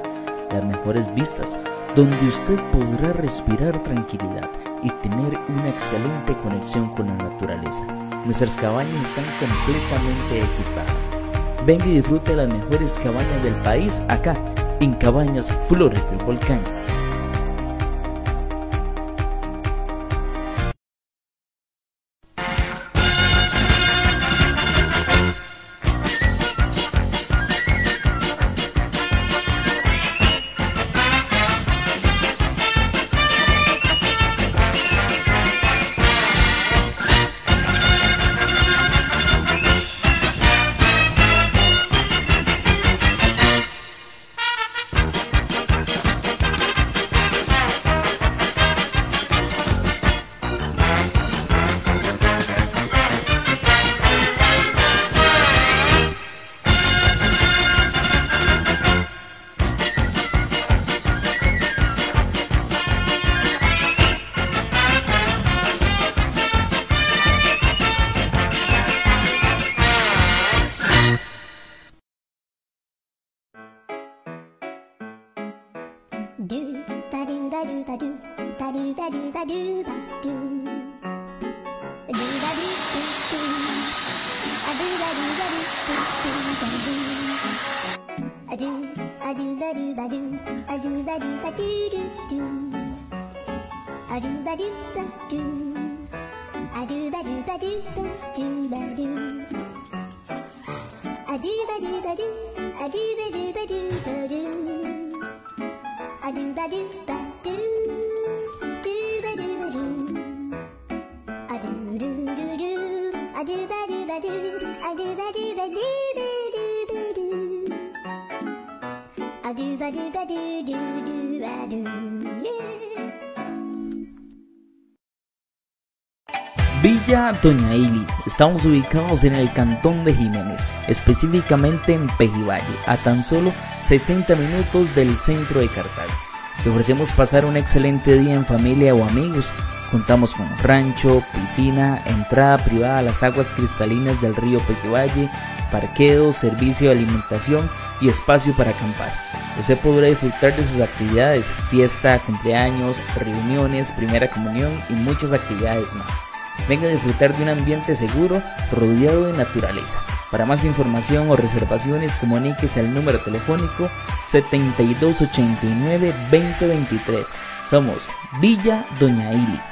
S4: Las mejores vistas, donde usted podrá respirar tranquilidad y tener una excelente conexión con la naturaleza. Nuestras cabañas están completamente equipadas. Venga y disfrute las mejores cabañas del país acá, en Cabañas Flores del Volcán. Doña Ili. Estamos ubicados en el cantón de Jiménez, específicamente en Pejivalle, a tan solo 60 minutos del centro de Cartago. Le ofrecemos pasar un excelente día en familia o amigos. Contamos con rancho, piscina, entrada privada a las aguas cristalinas del río Pejivalle, parqueo, servicio de alimentación y espacio para acampar. Usted podrá disfrutar de sus actividades, fiesta, cumpleaños, reuniones, primera comunión y muchas actividades más. Venga a disfrutar de un ambiente seguro rodeado de naturaleza. Para más información o reservaciones, comuníquese al número telefónico 7289-2023. Somos Villa Doña Ili.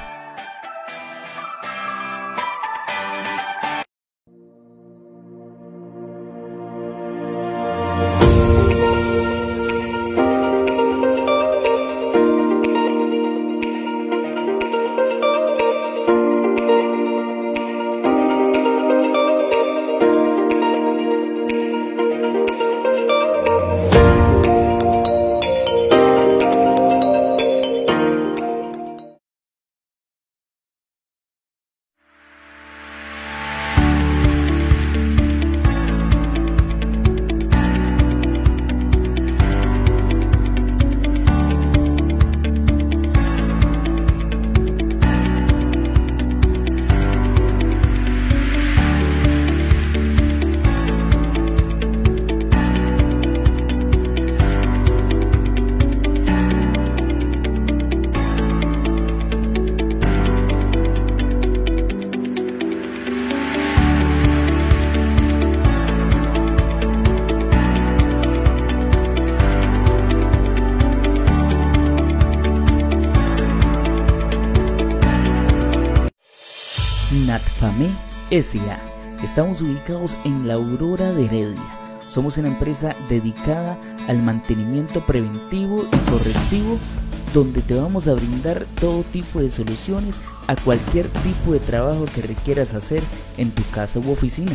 S4: Estamos ubicados en la Aurora de Heredia. Somos una empresa dedicada al mantenimiento preventivo y correctivo donde te vamos a brindar todo tipo de soluciones a cualquier tipo de trabajo que requieras hacer en tu casa u oficina.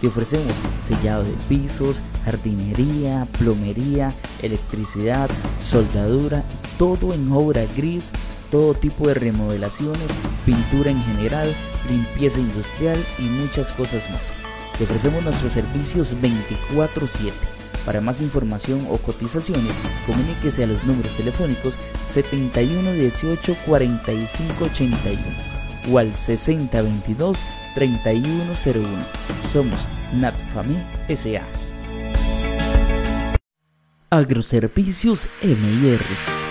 S4: Te ofrecemos sellado de pisos, jardinería, plomería, electricidad, soldadura, todo en obra gris, todo tipo de remodelaciones, pintura en general, limpieza industrial y muchas cosas más. Te ofrecemos nuestros servicios 24/7. Para más información o cotizaciones, comuníquese a los números telefónicos 7118 4581 o al 6022 3101. Somos NatFami SA. Agroservicios MIR.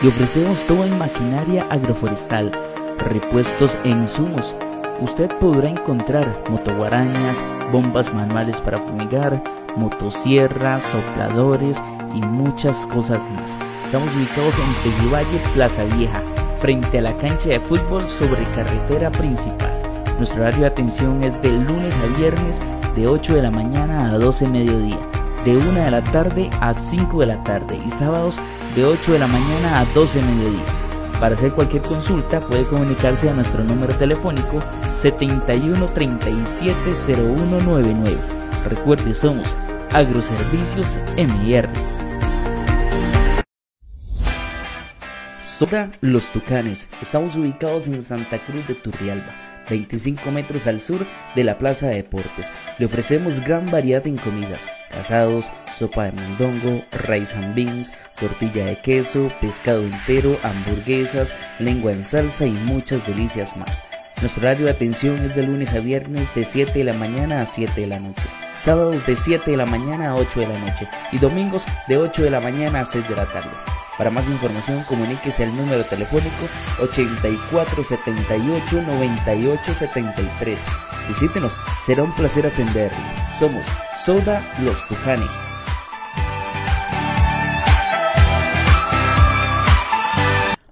S4: Le ofrecemos todo en maquinaria agroforestal, repuestos e insumos. Usted podrá encontrar motoguarañas, bombas manuales para fumigar, motosierras, sopladores y muchas cosas más. Estamos ubicados en Pejivalle, Plaza Vieja, frente a la cancha de fútbol sobre carretera principal. Nuestro horario de atención es de lunes a viernes de 8 de la mañana a 12 de mediodía, de 1 de la tarde a 5 de la tarde y sábados de 8 de la mañana a 12 de mediodía. Para hacer cualquier consulta puede comunicarse a nuestro número telefónico 71 37 0199. Recuerde, somos Agroservicios MIR. Soda Los Tucanes. Estamos ubicados en Santa Cruz de Turrialba, 25 metros al sur de la Plaza de Deportes. Le ofrecemos gran variedad en comidas: casados, sopa de mondongo, rice and beans, tortilla de queso, pescado entero, hamburguesas, lengua en salsa y muchas delicias más. Nuestro horario de atención es de lunes a viernes de 7 de la mañana a 7 de la noche, sábados de 7 de la mañana a 8 de la noche y domingos de 8 de la mañana a 6 de la tarde. Para más información comuníquese al número telefónico 8478 9873. Visítenos, será un placer atenderle. Somos Soda Los Tucanes.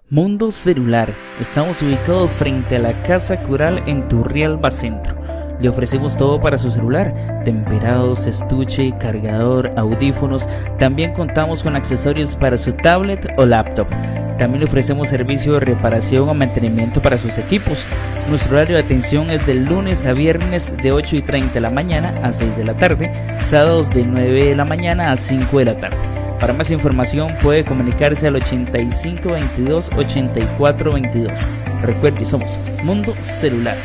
S4: Mundo Celular. Estamos ubicados frente a la Casa Cural en Turrialba Centro. Le ofrecemos todo para su celular, temperados, estuche, cargador, audífonos. También contamos con accesorios para su tablet o laptop. También le ofrecemos servicio de reparación o mantenimiento para sus equipos. Nuestro horario de atención es de lunes a viernes de 8 y 30 de la mañana a 6 de la tarde, sábados de 9 de la mañana a 5 de la tarde. Para más información puede comunicarse al 85 22 84 22. Recuerde, somos Mundo Celular.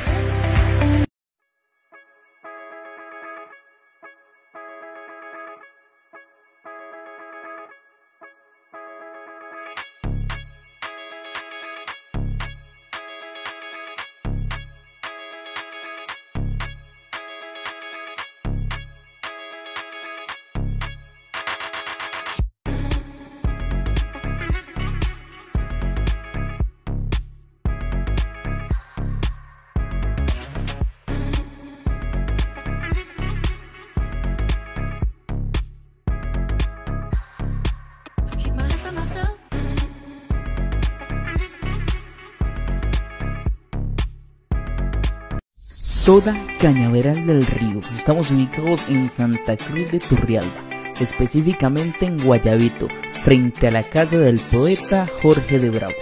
S4: Soda Cañaveral del Río. Estamos ubicados en Santa Cruz de Turrialba, específicamente en Guayabito, frente a la casa del poeta Jorge de Bravo.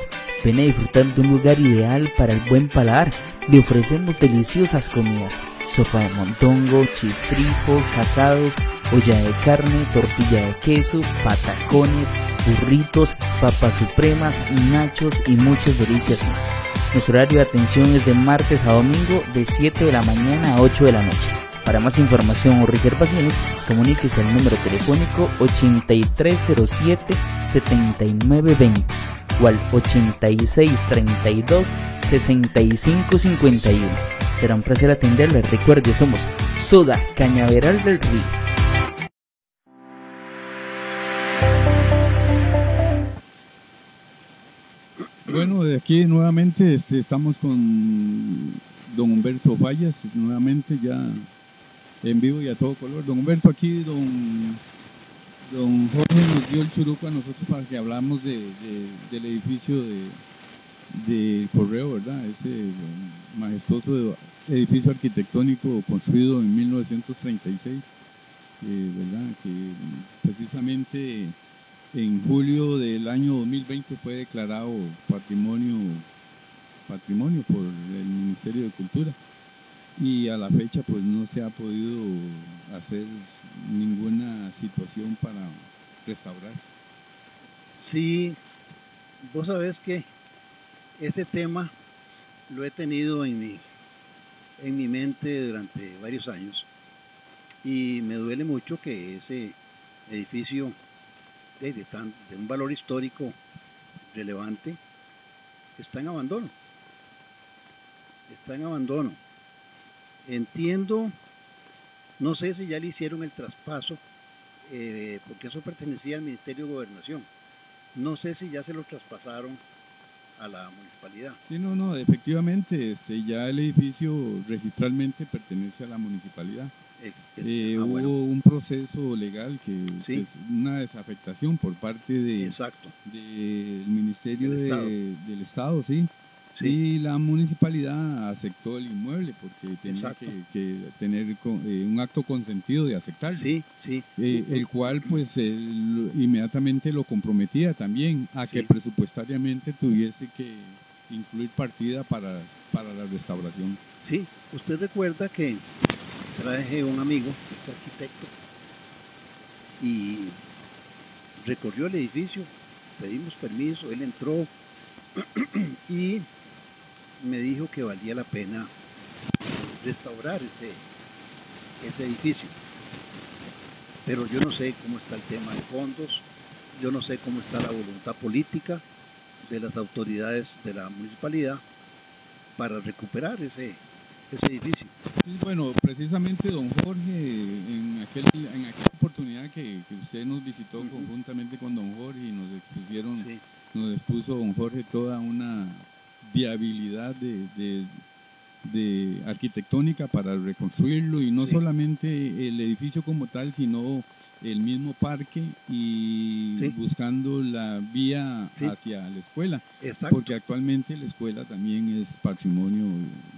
S4: Ven a disfrutar de un lugar ideal para el buen paladar. Le ofrecemos deliciosas comidas, sopa de montongo, chifrijo, casados, olla de carne, tortilla de queso, patacones, burritos, papas supremas, nachos y muchas delicias más. Nuestro horario de atención es de martes a domingo de 7 de la mañana a 8 de la noche. Para más información o reservaciones, comuníquese al número telefónico 8307-7920 o al 8632-6551. Será un placer atenderle. Recuerde, somos Soda Cañaveral del Río.
S3: Bueno, de aquí nuevamente este, estamos con don Humberto Fallas, nuevamente ya en vivo y a todo color. Don Humberto, aquí don, don Jorge nos dio el churuco a nosotros para que hablamos de, de- del edificio de, de Correo, ¿verdad? Ese majestuoso edificio arquitectónico construido en 1936, eh, ¿verdad? Que precisamente en julio del año 2020 fue declarado patrimonio, patrimonio por el Ministerio de Cultura y a la fecha pues no se ha podido hacer ninguna situación para restaurar.
S2: Sí, vos sabés que ese tema lo he tenido en mi, en mi mente durante varios años y me duele mucho que ese edificio de, de un valor histórico relevante está en abandono. Está en abandono. Entiendo, no sé si ya le hicieron el traspaso, eh, porque eso pertenecía al Ministerio de Gobernación. No sé si ya se lo traspasaron a la municipalidad.
S3: Sí, no, no, efectivamente, este, ya el edificio registralmente pertenece a la municipalidad.
S2: Eh, es-
S3: Eh,
S2: ah,
S3: hubo
S2: bueno,
S3: un proceso legal que,
S2: Sí.
S3: es una desafectación por parte de,
S2: exacto.
S3: del Ministerio
S2: Del
S3: de-
S2: Estado.
S3: del Estado, sí.
S2: Sí,
S3: Y la municipalidad aceptó el inmueble porque tenía que, que tener eh, un acto consentido de aceptarlo.
S2: sí, sí.
S3: Eh, el cual pues él inmediatamente lo comprometía también a que
S2: Sí.
S3: presupuestariamente tuviese que incluir partida para, para la restauración.
S2: Sí, usted recuerda que traje un amigo, es arquitecto, y recorrió el edificio, pedimos permiso, él entró y me dijo que valía la pena restaurar ese, ese edificio. Pero yo no sé cómo está el tema de fondos, yo no sé cómo está la voluntad política de las autoridades de la municipalidad para recuperar ese, ese edificio.
S3: Y bueno, precisamente don Jorge, en, aquel, en aquella oportunidad que, que usted nos visitó conjuntamente con don Jorge y nos expusieron,
S2: Sí,
S3: nos expuso don Jorge toda una viabilidad de, de- de arquitectónica para reconstruirlo y no
S2: Sí.
S3: solamente el edificio como tal, sino el mismo parque y
S2: Sí.
S3: buscando la vía
S2: Sí.
S3: hacia la escuela,
S2: exacto.
S3: porque actualmente la escuela también es patrimonio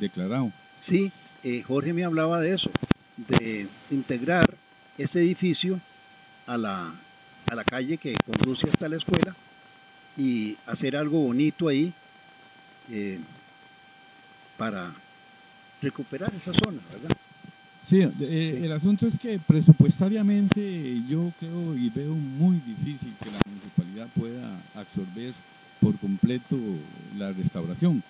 S3: declarado.
S2: Sí, eh, Jorge me hablaba de eso, de integrar ese edificio a la, a la calle que conduce hasta la escuela y hacer algo bonito ahí eh, para recuperar esa zona, ¿verdad?
S3: Sí, eh,
S2: Sí.
S3: el asunto es que presupuestariamente yo creo y veo muy difícil que la municipalidad pueda absorber por completo la restauración.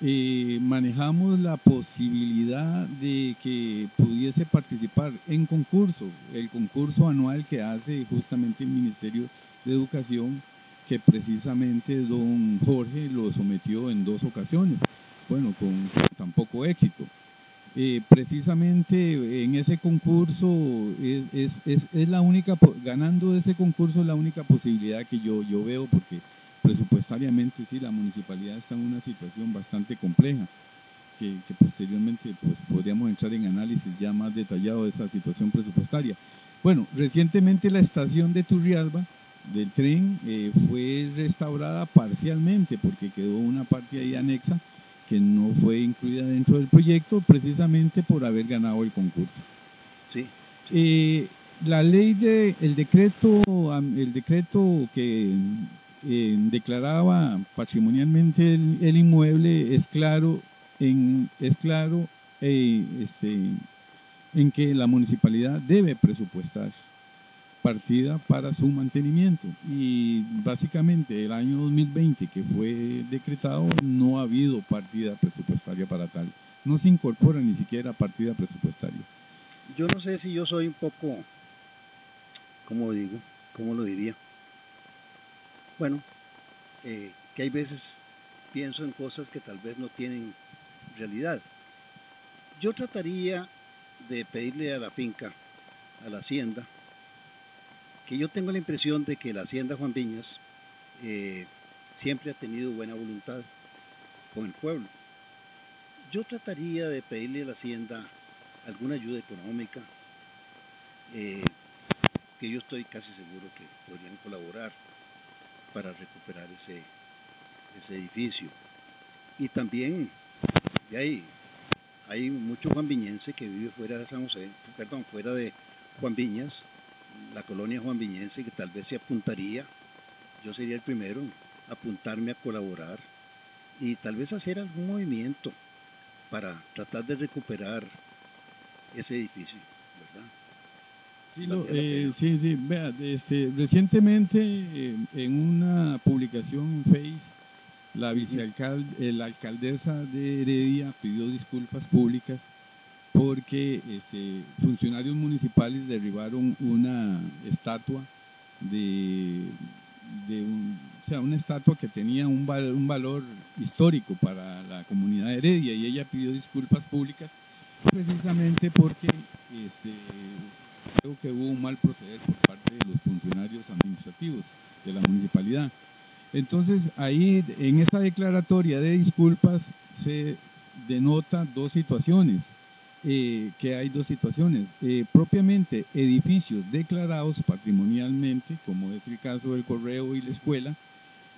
S3: Eh, manejamos la posibilidad de que pudiese participar en concurso, el concurso anual que hace justamente el Ministerio de Educación, que precisamente don Jorge lo sometió en dos ocasiones, bueno, con tan poco éxito. Eh, precisamente en ese concurso es, es- es- la única, ganando ese concurso es la única posibilidad que yo, yo veo porque presupuestariamente sí, la municipalidad está en una situación bastante compleja, que, que posteriormente pues, podríamos entrar en análisis ya más detallado de esa situación presupuestaria. Bueno, recientemente la estación de Turrialba del tren eh, fue restaurada parcialmente porque quedó una parte ahí anexa que no fue incluida dentro del proyecto precisamente por haber ganado el concurso.
S2: Sí,
S3: Eh, la ley de el decreto el decreto que eh, declaraba patrimonialmente el, el inmueble es claro en es claro este en que la municipalidad debe presupuestar partida para su mantenimiento y básicamente el año 2020 que fue decretado no ha habido partida presupuestaria para tal no se incorpora ni siquiera partida presupuestaria
S2: yo no sé si yo soy un poco, ¿cómo digo? ¿Cómo lo diría? Bueno, eh, que hay veces pienso en cosas que tal vez no tienen realidad. Yo trataría de pedirle a la finca, a la hacienda, que yo tengo la impresión de que la hacienda Juan Viñas eh, siempre ha tenido buena voluntad con el pueblo. Yo trataría de pedirle a la hacienda alguna ayuda económica, eh, que yo estoy casi seguro que podrían colaborar para recuperar ese, ese edificio. Y también ya hay, hay mucho juanviñense que vive fuera de San José, perdón, fuera de Juan Viñas, la colonia juanviñense que tal vez se apuntaría, yo sería el primero, a apuntarme a colaborar y tal vez hacer algún movimiento para tratar de recuperar ese edificio, ¿verdad?
S3: Sí,
S2: la
S3: eh, sí, sí, vea, este, recientemente eh, en una publicación en Face, la vicealcalde, la alcaldesa de Heredia pidió disculpas públicas porque este, funcionarios municipales derribaron una estatua de, sea, una estatua que tenía un, val- un valor histórico para la comunidad Heredia y ella pidió disculpas públicas precisamente porque este, creo que hubo un mal proceder por parte de los funcionarios administrativos de la municipalidad. Entonces, ahí en esta declaratoria de disculpas se denota dos situaciones, eh, que hay dos situaciones. Eh, propiamente edificios declarados patrimonialmente, como es el caso del correo y la escuela,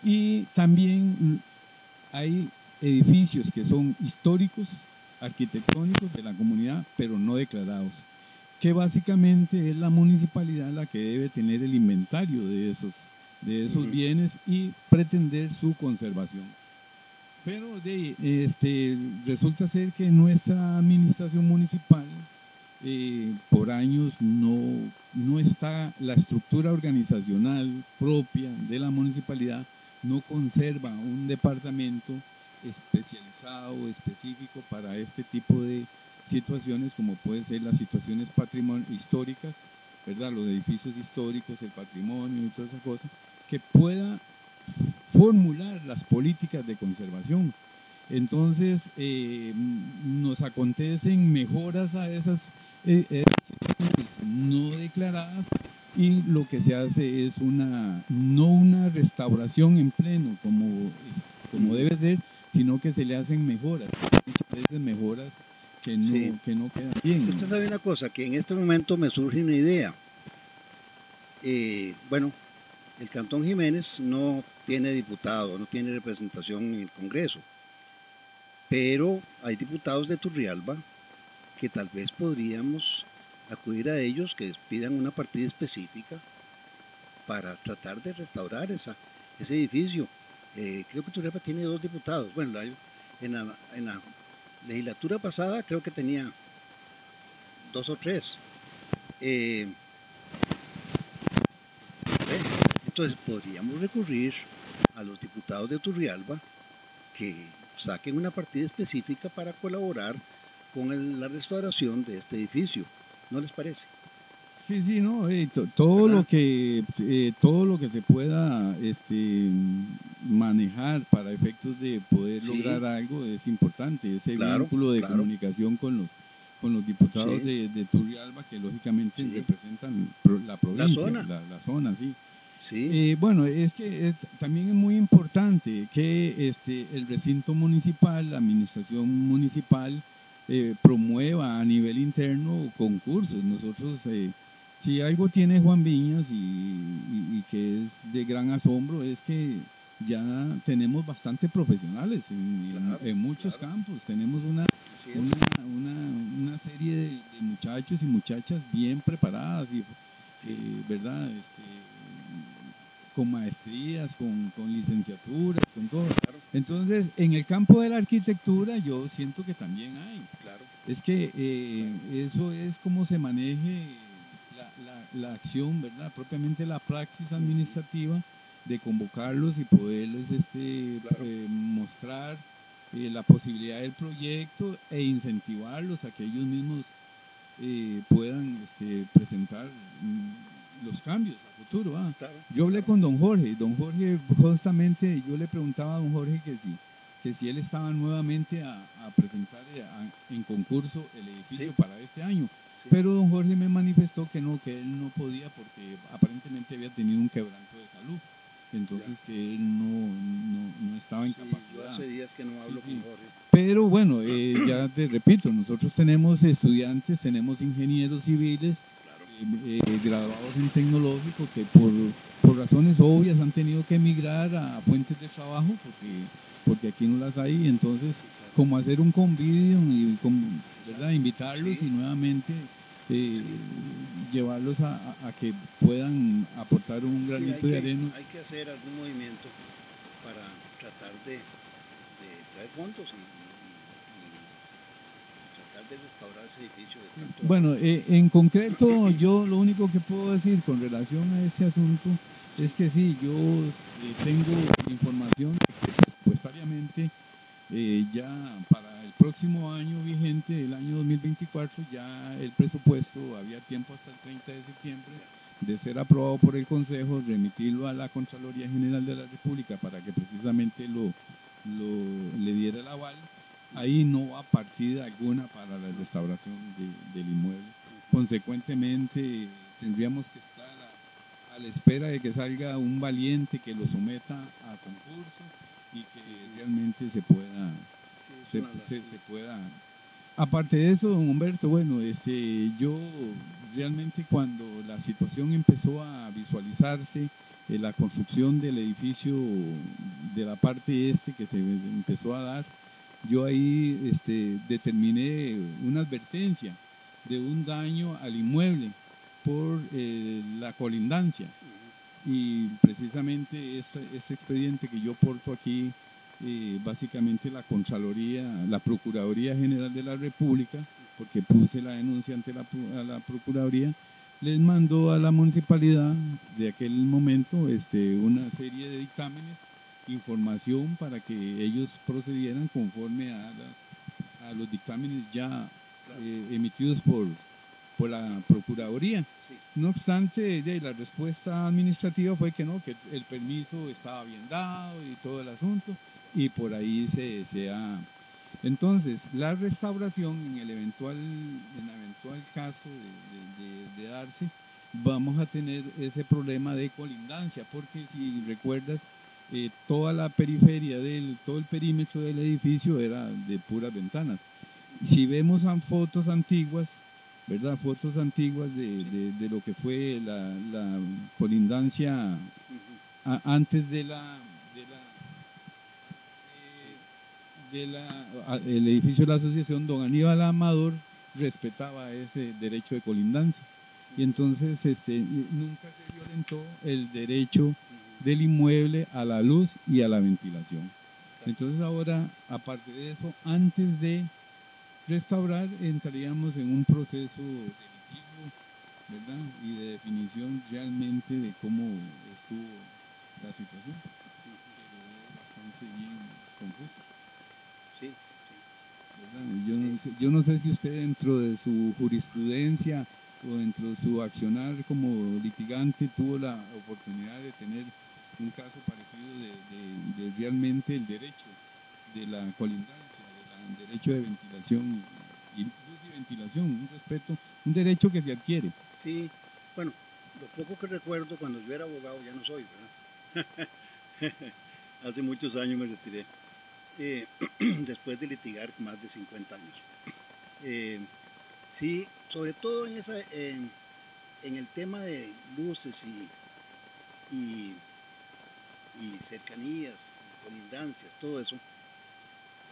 S3: y también hay edificios que son históricos, arquitectónicos de la comunidad, pero no declarados que básicamente es la municipalidad la que debe tener el inventario de esos, de esos bienes y pretender su conservación. Pero este, resulta ser que nuestra administración municipal eh, por años no, no está, la estructura organizacional propia de la municipalidad no conserva un departamento especializado, específico para este tipo de situaciones como pueden ser las situaciones históricas, ¿verdad? Los edificios históricos, el patrimonio y toda esa cosa, que pueda formular las políticas de conservación. Entonces, eh, nos acontecen mejoras a esas eh, situaciones no declaradas y lo que se hace es una, no una restauración en pleno como, como debe ser, sino que se le hacen mejoras, muchas veces mejoras que no,
S2: Sí.
S3: que no quedan bien.
S2: Usted sabe una cosa, que en este momento me surge una idea. Eh, bueno, el Cantón Jiménez no tiene diputado, no tiene representación en el Congreso, pero hay diputados de Turrialba que tal vez podríamos acudir a ellos que pidan una partida específica para tratar de restaurar esa, ese edificio. Eh, creo que Turrialba tiene dos diputados. Bueno, en la, en la legislatura pasada creo que tenía dos o tres. Eh, entonces podríamos recurrir a los diputados de Turrialba que saquen una partida específica para colaborar con el- la restauración de este edificio. ¿No les parece?
S3: Sí, sí, no, eh, to- todo
S2: ¿Verdad?
S3: lo que eh, todo lo que se pueda este manejar para efectos de poder
S2: Sí.
S3: lograr algo es importante, ese
S2: Claro,
S3: vínculo de
S2: claro.
S3: comunicación con los con los diputados
S2: Sí.
S3: de, de Turrialba que lógicamente
S2: Sí.
S3: representan la provincia,
S2: zona.
S3: la, la zona, sí.
S2: Sí,
S3: Eh, bueno, es que es- también es muy importante que este, el recinto municipal, la administración municipal, eh, promueva a nivel interno concursos. Nosotros, eh, si algo tiene Juan Viñas y, y- y que es de gran asombro, es que ya tenemos bastante profesionales en, en-
S2: Claro,
S3: en muchos
S2: claro.
S3: campos. Tenemos una una, una, una serie de, de muchachos y muchachas bien preparadas y eh, verdad este, con maestrías con, con licenciaturas con todo
S2: Claro.
S3: entonces en el campo de la arquitectura yo siento que también hay
S2: claro.
S3: es que eh, eso es como se maneje la, la- la acción, ¿verdad? Propiamente la praxis administrativa de convocarlos y poderles este,
S2: Claro.
S3: eh, mostrar eh, la posibilidad del proyecto e incentivarlos a que ellos mismos puedan este, presentar mm, los cambios a futuro. ¿ah?
S2: claro.
S3: Yo hablé con don Jorge, don Jorge justamente yo le preguntaba a don Jorge que si, que si él estaba nuevamente a, a presentar eh, a- en concurso el edificio
S2: Sí.
S3: para este año.
S2: Sí.
S3: Pero don Jorge me manifestó que no, que él no podía porque aparentemente había tenido un quebranto de salud. Entonces que él no, no, no estaba en
S2: Sí, yo
S3: capacidad.
S2: hace días que no hablo con Jorge.
S3: Pero bueno, eh, ya te repito, nosotros tenemos estudiantes, tenemos ingenieros civiles. Eh, graduados en tecnológico que por, por razones obvias han tenido que emigrar a fuentes de trabajo porque, porque aquí no las hay. Entonces, como hacer un convivio y con- ¿verdad? invitarlos y nuevamente eh, llevarlos a, que puedan aportar un granito de arena.
S2: hay que hacer algún movimiento para tratar de, de traer fondos y de restaurar ese edificio de
S3: Bueno, eh, en concreto, yo lo único que puedo decir con relación a este asunto es que sí, yo eh, tengo información de que presupuestariamente eh, ya para el próximo año vigente, el año 2024, ya el presupuesto había tiempo hasta el 30 de septiembre de ser aprobado por el Consejo, remitirlo a la Contraloría General de la República para que precisamente lo, lo- le diera el aval. Ahí no va partida alguna para la restauración de- del inmueble. Consecuentemente, tendríamos que estar a, a la espera de que salga un valiente que lo someta a concurso y que realmente se pueda se pueda. Aparte de eso, don Humberto, bueno, este, yo realmente cuando la situación empezó a visualizarse, eh, la construcción del edificio de la parte este que se empezó a dar, yo ahí este, determiné una advertencia de un daño al inmueble por eh, la colindancia. Y precisamente este, este expediente que yo porto aquí, eh, básicamente la Contraloría, la Procuraduría General de la República, porque puse la denuncia ante la, pro- a la Procuraduría, les mandó a la municipalidad de aquel momento este, una serie de dictámenes, información para que ellos procedieran conforme a, las- a los dictámenes ya eh, emitidos por, por la Procuraduría. No obstante, de, la respuesta administrativa fue que no, que el permiso estaba bien dado y todo el asunto, y por ahí se, se ha... Entonces, la restauración en el eventual, en el eventual caso de, de- de- de darse, vamos a tener ese problema de colindancia, porque si recuerdas, eh, toda la periferia del, todo el perímetro del edificio era de puras ventanas. Si vemos fotos antiguas, ¿verdad? Fotos antiguas de, de- de lo que fue la, la colindancia a- antes de la, de la, eh, el edificio de la asociación, don Aníbal Amador respetaba ese derecho de colindancia. Y entonces este, nunca se violentó el derecho del inmueble a la luz y a la ventilación. Entonces ahora, aparte de eso, antes de restaurar, entraríamos en un proceso definitivo, ¿verdad? Y de definición realmente de cómo estuvo la situación. Quedó bastante bien confuso.
S2: Sí.
S3: Yo no, sé, yo no sé si usted dentro de su jurisprudencia o dentro de su accionar como litigante tuvo la oportunidad de tener un caso parecido de, realmente el derecho de la colindancia, del derecho de ventilación y ventilación, un respeto, un derecho que se adquiere.
S2: Sí, bueno, lo poco que recuerdo cuando yo era abogado, ya no soy, ¿verdad? Hace muchos años me retiré, eh, después de litigar más de 50 años. Eh, sí, sobre todo en, esa, el tema de luces y, y cercanías, colindancias, todo eso,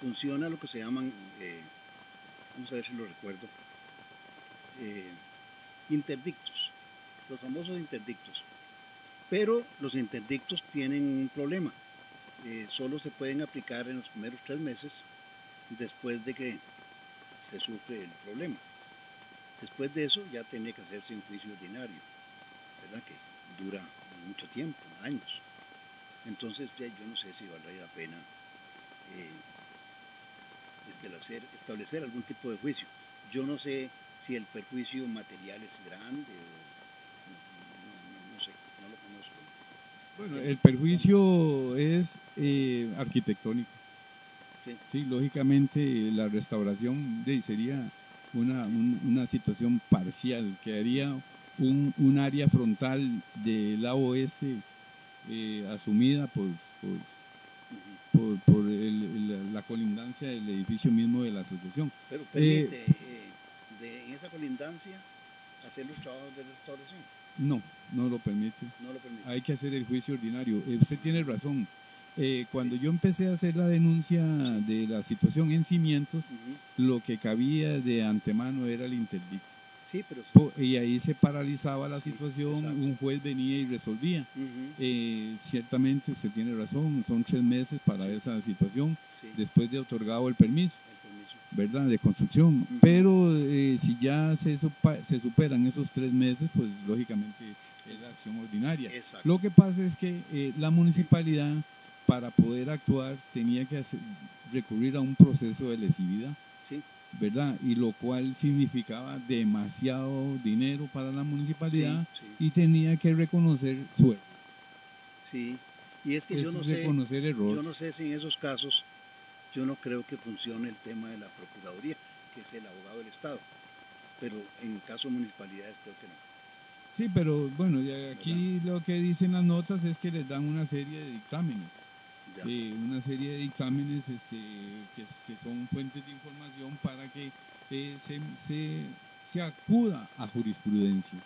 S2: funciona lo que se llaman, eh, vamos a ver si lo recuerdo, eh, interdictos, los famosos interdictos. Pero los interdictos tienen un problema. Eh, solo se pueden aplicar en los primeros tres meses después de que se sufre el problema. Después de eso ya tiene que hacerse un juicio ordinario, ¿verdad? Que dura mucho tiempo, años. Entonces ya yo no sé si valdría la pena eh, establecer, establecer algún tipo de juicio. Yo no sé si el perjuicio material es grande o no, no- no sé, no lo conozco.
S3: Bueno, el perjuicio es eh, arquitectónico.
S2: Sí.
S3: Sí, lógicamente la restauración de, sería una, un- una situación parcial, quedaría un, un área frontal del lado oeste eh, asumida por, por, por- por el- el- la colindancia del edificio mismo de la asociación.
S2: Pero permite eh, de, en esa colindancia hacer los trabajos de restauración.
S3: No, no lo permite.
S2: No lo permite.
S3: Hay que hacer el juicio ordinario. Eh, usted tiene razón. Eh, cuando yo empecé a hacer la denuncia de la situación en cimientos, lo que cabía de antemano era el interdicto.
S2: Sí, pero...
S3: Po- Y ahí se paralizaba la situación,
S2: exacto.
S3: un juez venía y resolvía. Eh, ciertamente usted tiene razón, son tres meses para esa situación
S2: sí,
S3: después de otorgado el permiso,
S2: el permiso.
S3: ¿verdad? De construcción. Pero eh, si ya se, se superan esos tres meses, pues lógicamente es la acción ordinaria.
S2: Exacto.
S3: Lo que pasa es que eh, la municipalidad, para poder actuar, tenía que hacer- recurrir a un proceso de lesividad,
S2: Sí.
S3: ¿Verdad? Y lo cual significaba demasiado dinero para la municipalidad
S2: Sí,
S3: y tenía que reconocer su error.
S2: sí. Y es que yo no sé,
S3: error.
S2: yo no sé si en esos casos, yo no creo que funcione el tema de la Procuraduría, que es el abogado del Estado. Pero en caso de municipalidades creo que no.
S3: Sí, pero bueno, aquí lo que dicen las notas es que les dan una serie de dictámenes. Eh, una serie de dictámenes este, que, que son fuentes de información para que eh, se, se, se acuda a jurisprudencia,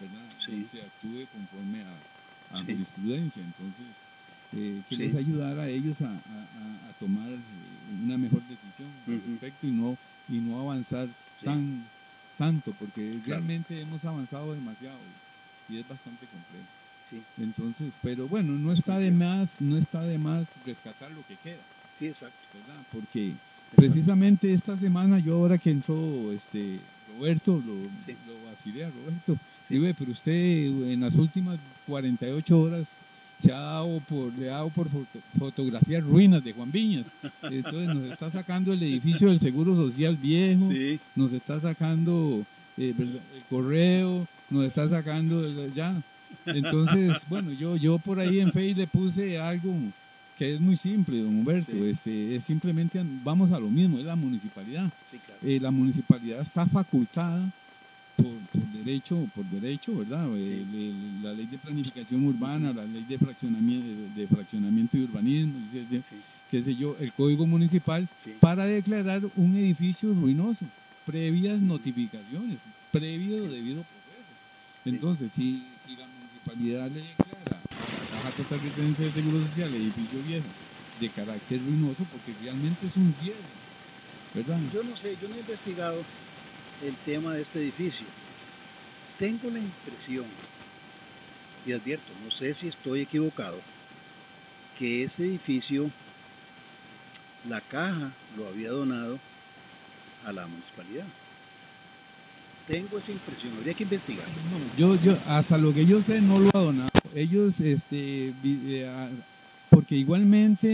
S3: ¿verdad?
S2: Sí.
S3: Se actúe conforme a, a
S2: Sí.
S3: jurisprudencia. Entonces, eh, que
S2: Sí.
S3: les ayudara a ellos a, a- tomar eh, una mejor decisión al respecto y no, y no avanzar tan tanto, porque
S2: Claro.
S3: realmente hemos avanzado demasiado y es bastante complejo.
S2: Sí.
S3: Entonces, pero bueno, no está de más, no está de más rescatar lo que queda,
S2: Sí, exacto.
S3: ¿verdad? Porque precisamente esta semana yo ahora que entró este Roberto, lo,
S2: Sí.
S3: lo vacilé a Roberto, ve, pero usted en las últimas 48 horas se ha dado por, le ha dado por foto- fotografiar ruinas de Juan Viñas. Entonces nos está sacando el edificio del Seguro Social viejo,
S2: Sí,
S3: nos está sacando eh, el correo, nos está sacando el- ya. Entonces, bueno, yo, yo por ahí en Facebook le puse algo que es muy simple, don Humberto.
S2: Sí.
S3: Este, es simplemente vamos a lo mismo, es la municipalidad.
S2: sí, claro.
S3: Eh, la municipalidad está facultada por, por derecho, por derecho, ¿verdad? Eh, le- la ley de planificación urbana, la ley de fraccionamiento, de fraccionamiento y urbanismo, y ese- qué sé yo, el código municipal para declarar un edificio ruinoso, previas notificaciones, previo debido proceso. Entonces, si, municipalidad le declara a la Caja Costarricense de Seguro Social edificio viejo de carácter ruinoso, porque realmente es un riesgo, ¿verdad?
S2: Yo no sé, yo no he investigado el tema de este edificio. Tengo la impresión, y advierto, no sé si estoy equivocado, que ese edificio, la caja lo había donado a la municipalidad. Tengo esa impresión, habría que investigar.
S3: Yo, yo, hasta lo que yo sé, no lo ha donado. Ellos, este, eh, porque igualmente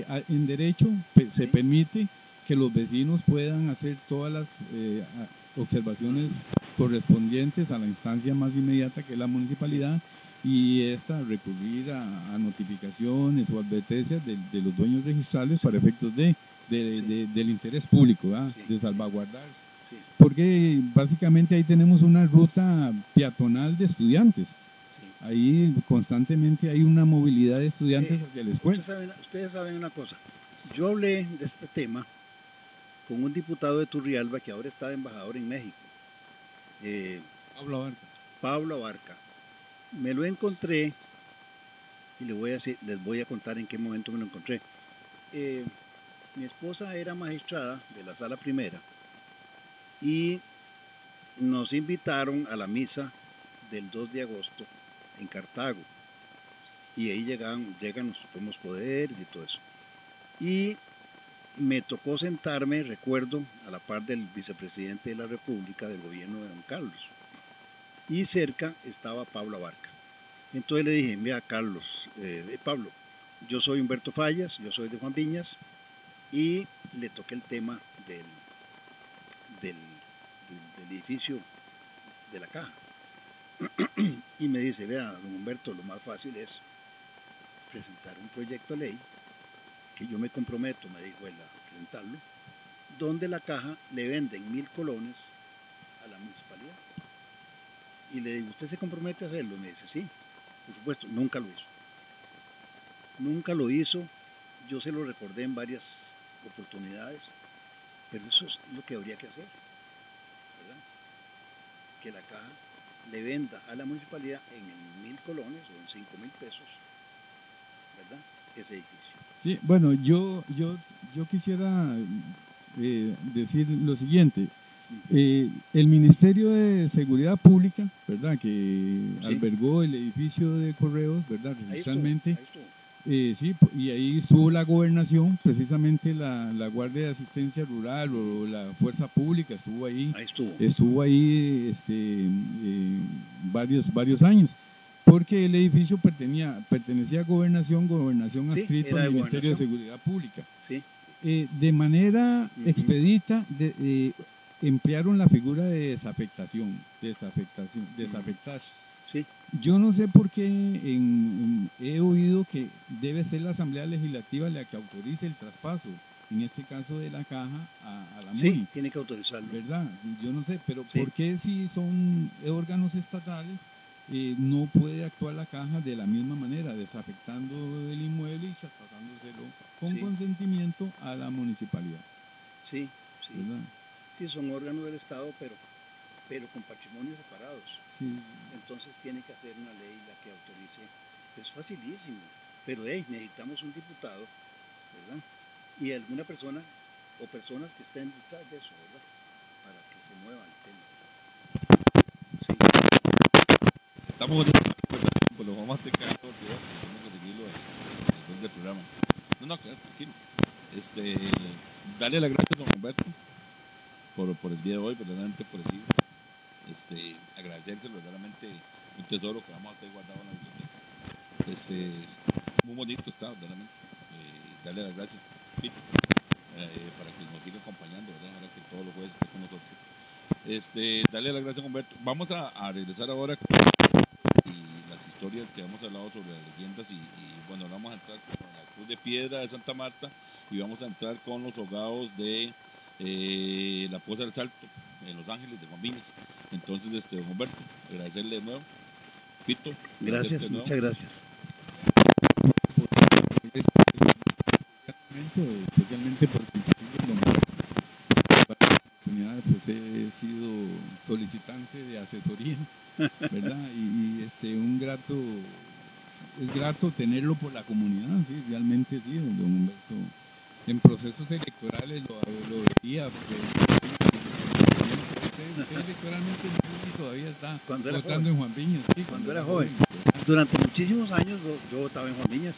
S3: eh, en derecho se permite que los vecinos puedan hacer todas las eh, observaciones correspondientes a la instancia más inmediata que es la municipalidad y esta recurrir a, a notificaciones o advertencias de, de los dueños registrales para efectos de, de-
S2: Sí.
S3: de- del interés público, de salvaguardar porque básicamente ahí tenemos una ruta peatonal de estudiantes.
S2: sí.
S3: Ahí constantemente hay una movilidad de estudiantes
S2: Eh,
S3: hacia la escuela.
S2: Ustedes saben, ustedes saben una cosa. Yo hablé de este tema con un diputado de Turrialba que ahora está de embajador en México, eh,
S3: Habla Barca.
S2: Pablo Abarca. Me lo encontré y le voy a decir- les voy a contar en qué momento me lo encontré. Eh, mi esposa era magistrada de la sala primera y nos invitaron a la misa del 2 de agosto en Cartago. Y ahí llegan, llegan los supremos poderes y todo eso. Y me tocó sentarme, recuerdo, a la par del vicepresidente de la República del gobierno de Don Carlos. Y cerca estaba Pablo Abarca. Entonces le dije, mira Carlos, eh, eh, Pablo, yo soy Humberto Fallas, yo soy de Juan Viñas, y le toqué el tema del, del, edificio de la caja. y me dice, vea, don Humberto, lo más fácil es presentar un proyecto de ley que yo me comprometo, me dijo él, a presentarlo, donde la caja le venden mil colones a la municipalidad. Y le digo, ¿usted se compromete a hacerlo? Me dice, sí, por supuesto, nunca lo hizo. Nunca lo hizo, yo se lo recordé en varias oportunidades, pero eso es lo que habría que hacer. Que la caja le venda a la municipalidad en mil colones o en cinco mil pesos, ¿verdad? Ese edificio.
S3: Sí, bueno, yo, yo, yo quisiera eh, decir lo siguiente. Eh, el Ministerio de Seguridad Pública, ¿verdad? Que
S2: Sí.
S3: albergó el edificio de correos, ¿verdad?
S2: Ahí estuvo,
S3: Registralmente.
S2: ahí estuvo.
S3: Eh, sí, y ahí estuvo la gobernación, precisamente la, la Guardia de Asistencia Rural o la Fuerza Pública estuvo ahí,
S2: Ahí estuvo.
S3: estuvo ahí este, eh, varios, varios años, porque el edificio pertenecía, pertenecía a gobernación, gobernación
S2: Sí,
S3: adscrito al Ministerio de. Seguridad Pública.
S2: Sí.
S3: Eh, de manera expedita, de- eh, emplearon la figura de desafectación, desafectación, desafectar.
S2: Sí.
S3: Yo no sé por qué en- en- he oído que debe ser la Asamblea Legislativa la que autorice el traspaso, en este caso de la caja a, a la MUNI,
S2: Sí, tiene que autorizarlo.
S3: ¿verdad? Yo no sé, pero
S2: Sí.
S3: ¿por qué si son órganos estatales eh, no puede actuar la caja de la misma manera, desafectando el inmueble y traspasándoselo con
S2: Sí.
S3: consentimiento a la municipalidad,
S2: Sí, sí.
S3: ¿verdad?
S2: Sí, son órganos del Estado, pero, pero con patrimonios separados.
S3: Sí,
S2: Entonces tiene que hacer una ley la que autorice. Es facilísimo. Pero hey, necesitamos un diputado, ¿verdad? Y alguna persona o personas que estén detrás de eso, ¿verdad? Para que se mueva el tema. Sí,
S1: Estamos conversación, pues lo vamos a tener que tenemos que seguirlo después del programa. No, no, tranquilo. Este, darle las gracias a don Humberto por, por el día de hoy, verdaderamente por el libro. Este, agradecérselo, verdaderamente un tesoro que vamos a tener guardado en la biblioteca. Este, muy bonito está, verdaderamente. Eh, darle las gracias, eh, para que nos siga acompañando, ¿verdad? Ahora que todos los jueves esté con nosotros. Este, darle las gracias Humberto. Vamos a, regresar ahora con y las historias que hemos hablado sobre las leyendas y, y, bueno, vamos a entrar con la Cruz de Piedra de Santa Marta y vamos a entrar con los hogados de eh, la Poza del Salto en Los Ángeles de Juan Viñas. Entonces, este, don Humberto, agradecerle de nuevo. Pito,
S2: gracias,
S1: nuevo.
S2: muchas gracias.
S3: momento, especialmente por el nombre. Para la oportunidad, pues he sido solicitante de asesoría, ¿verdad? Y, y, este, un grato, es grato tenerlo por la comunidad, sí, realmente sí, don Humberto. En procesos electorales lo, lo veía, porque no todavía está
S2: Cuando era
S3: votando
S2: joven.
S3: en Juan Viñas, sí,
S2: Cuando era joven. Durante muchísimos años yo, yo votaba en Juan Viñas,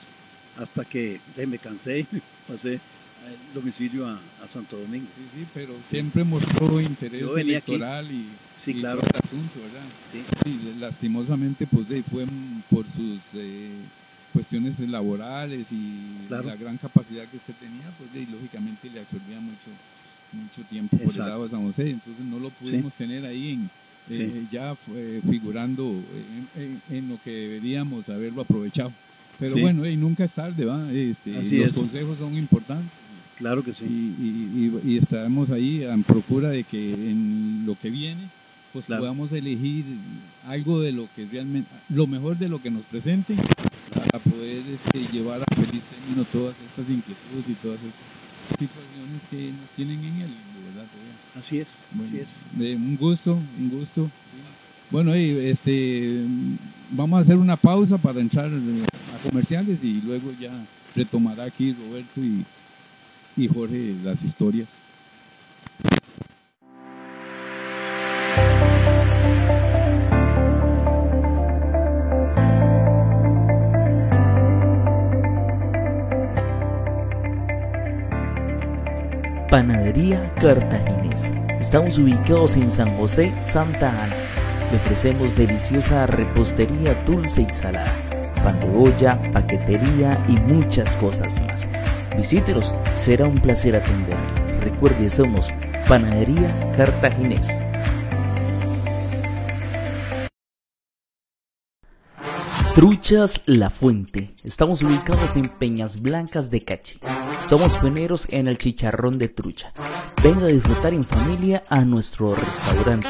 S2: hasta que eh, me cansé pasé el domicilio a, a Santo Domingo.
S3: Sí, sí, pero siempre mostró interés
S2: aquí.
S3: electoral y,
S2: Sí,
S3: y
S2: claro.
S3: todo el asunto, ¿verdad?
S2: Sí.
S3: Sí, lastimosamente, pues de- fue por sus eh, cuestiones laborales y
S2: Claro.
S3: la gran capacidad que usted tenía, pues de- lógicamente le absorbía mucho mucho tiempo por el lado de San José, entonces no lo pudimos tener ahí en,
S2: Sí.
S3: eh, ya eh, figurando en, en- en lo que deberíamos haberlo aprovechado. Pero
S2: Sí.
S3: bueno, y nunca es tarde, ¿va? Este,
S2: Así
S3: los
S2: es.
S3: consejos son importantes
S2: Claro que sí.
S3: y, y- y- y estaremos ahí en procura de que en lo que viene pues
S2: Claro.
S3: podamos elegir algo de lo que realmente lo mejor de lo que nos presenten para poder este, llevar a feliz término todas estas inquietudes y todas estas situaciones que nos tienen en el ¿verdad?
S2: Así es,
S3: Bueno,
S2: así es.
S3: de un gusto, un gusto. Bueno, y este, vamos a hacer una pausa para entrar a comerciales y luego ya retomará aquí Roberto y, y Jorge las historias.
S4: Panadería Cartaginés. Estamos ubicados en San José, Santa Ana. Le ofrecemos deliciosa repostería dulce y salada, pan de olla, paquetería y muchas cosas más. Visítenos, será un placer atenderle. Recuerde, somos Panadería Cartaginés. Truchas La Fuente. Estamos ubicados en Peñas Blancas de Cachi. Somos pioneros en el chicharrón de trucha. Venga a disfrutar en familia a nuestro restaurante.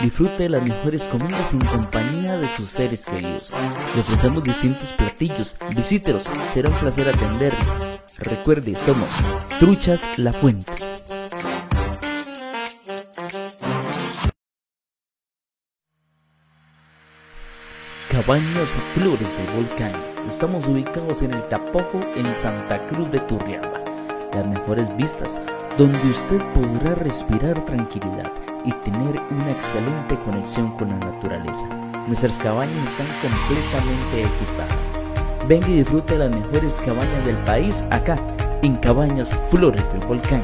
S4: Disfrute de las mejores comidas en compañía de sus seres queridos. Le ofrecemos distintos platillos. Visítenos, será un placer atenderle. Recuerde, somos Truchas La Fuente. Cabañas Flores de Volcán. Estamos ubicados en el Tapojo, en Santa Cruz de Turrialba. Las mejores vistas, donde usted podrá respirar tranquilidad y tener una excelente conexión con la naturaleza. Nuestras cabañas están completamente equipadas. Venga y disfrute de las mejores cabañas del país acá, en Cabañas Flores del Volcán.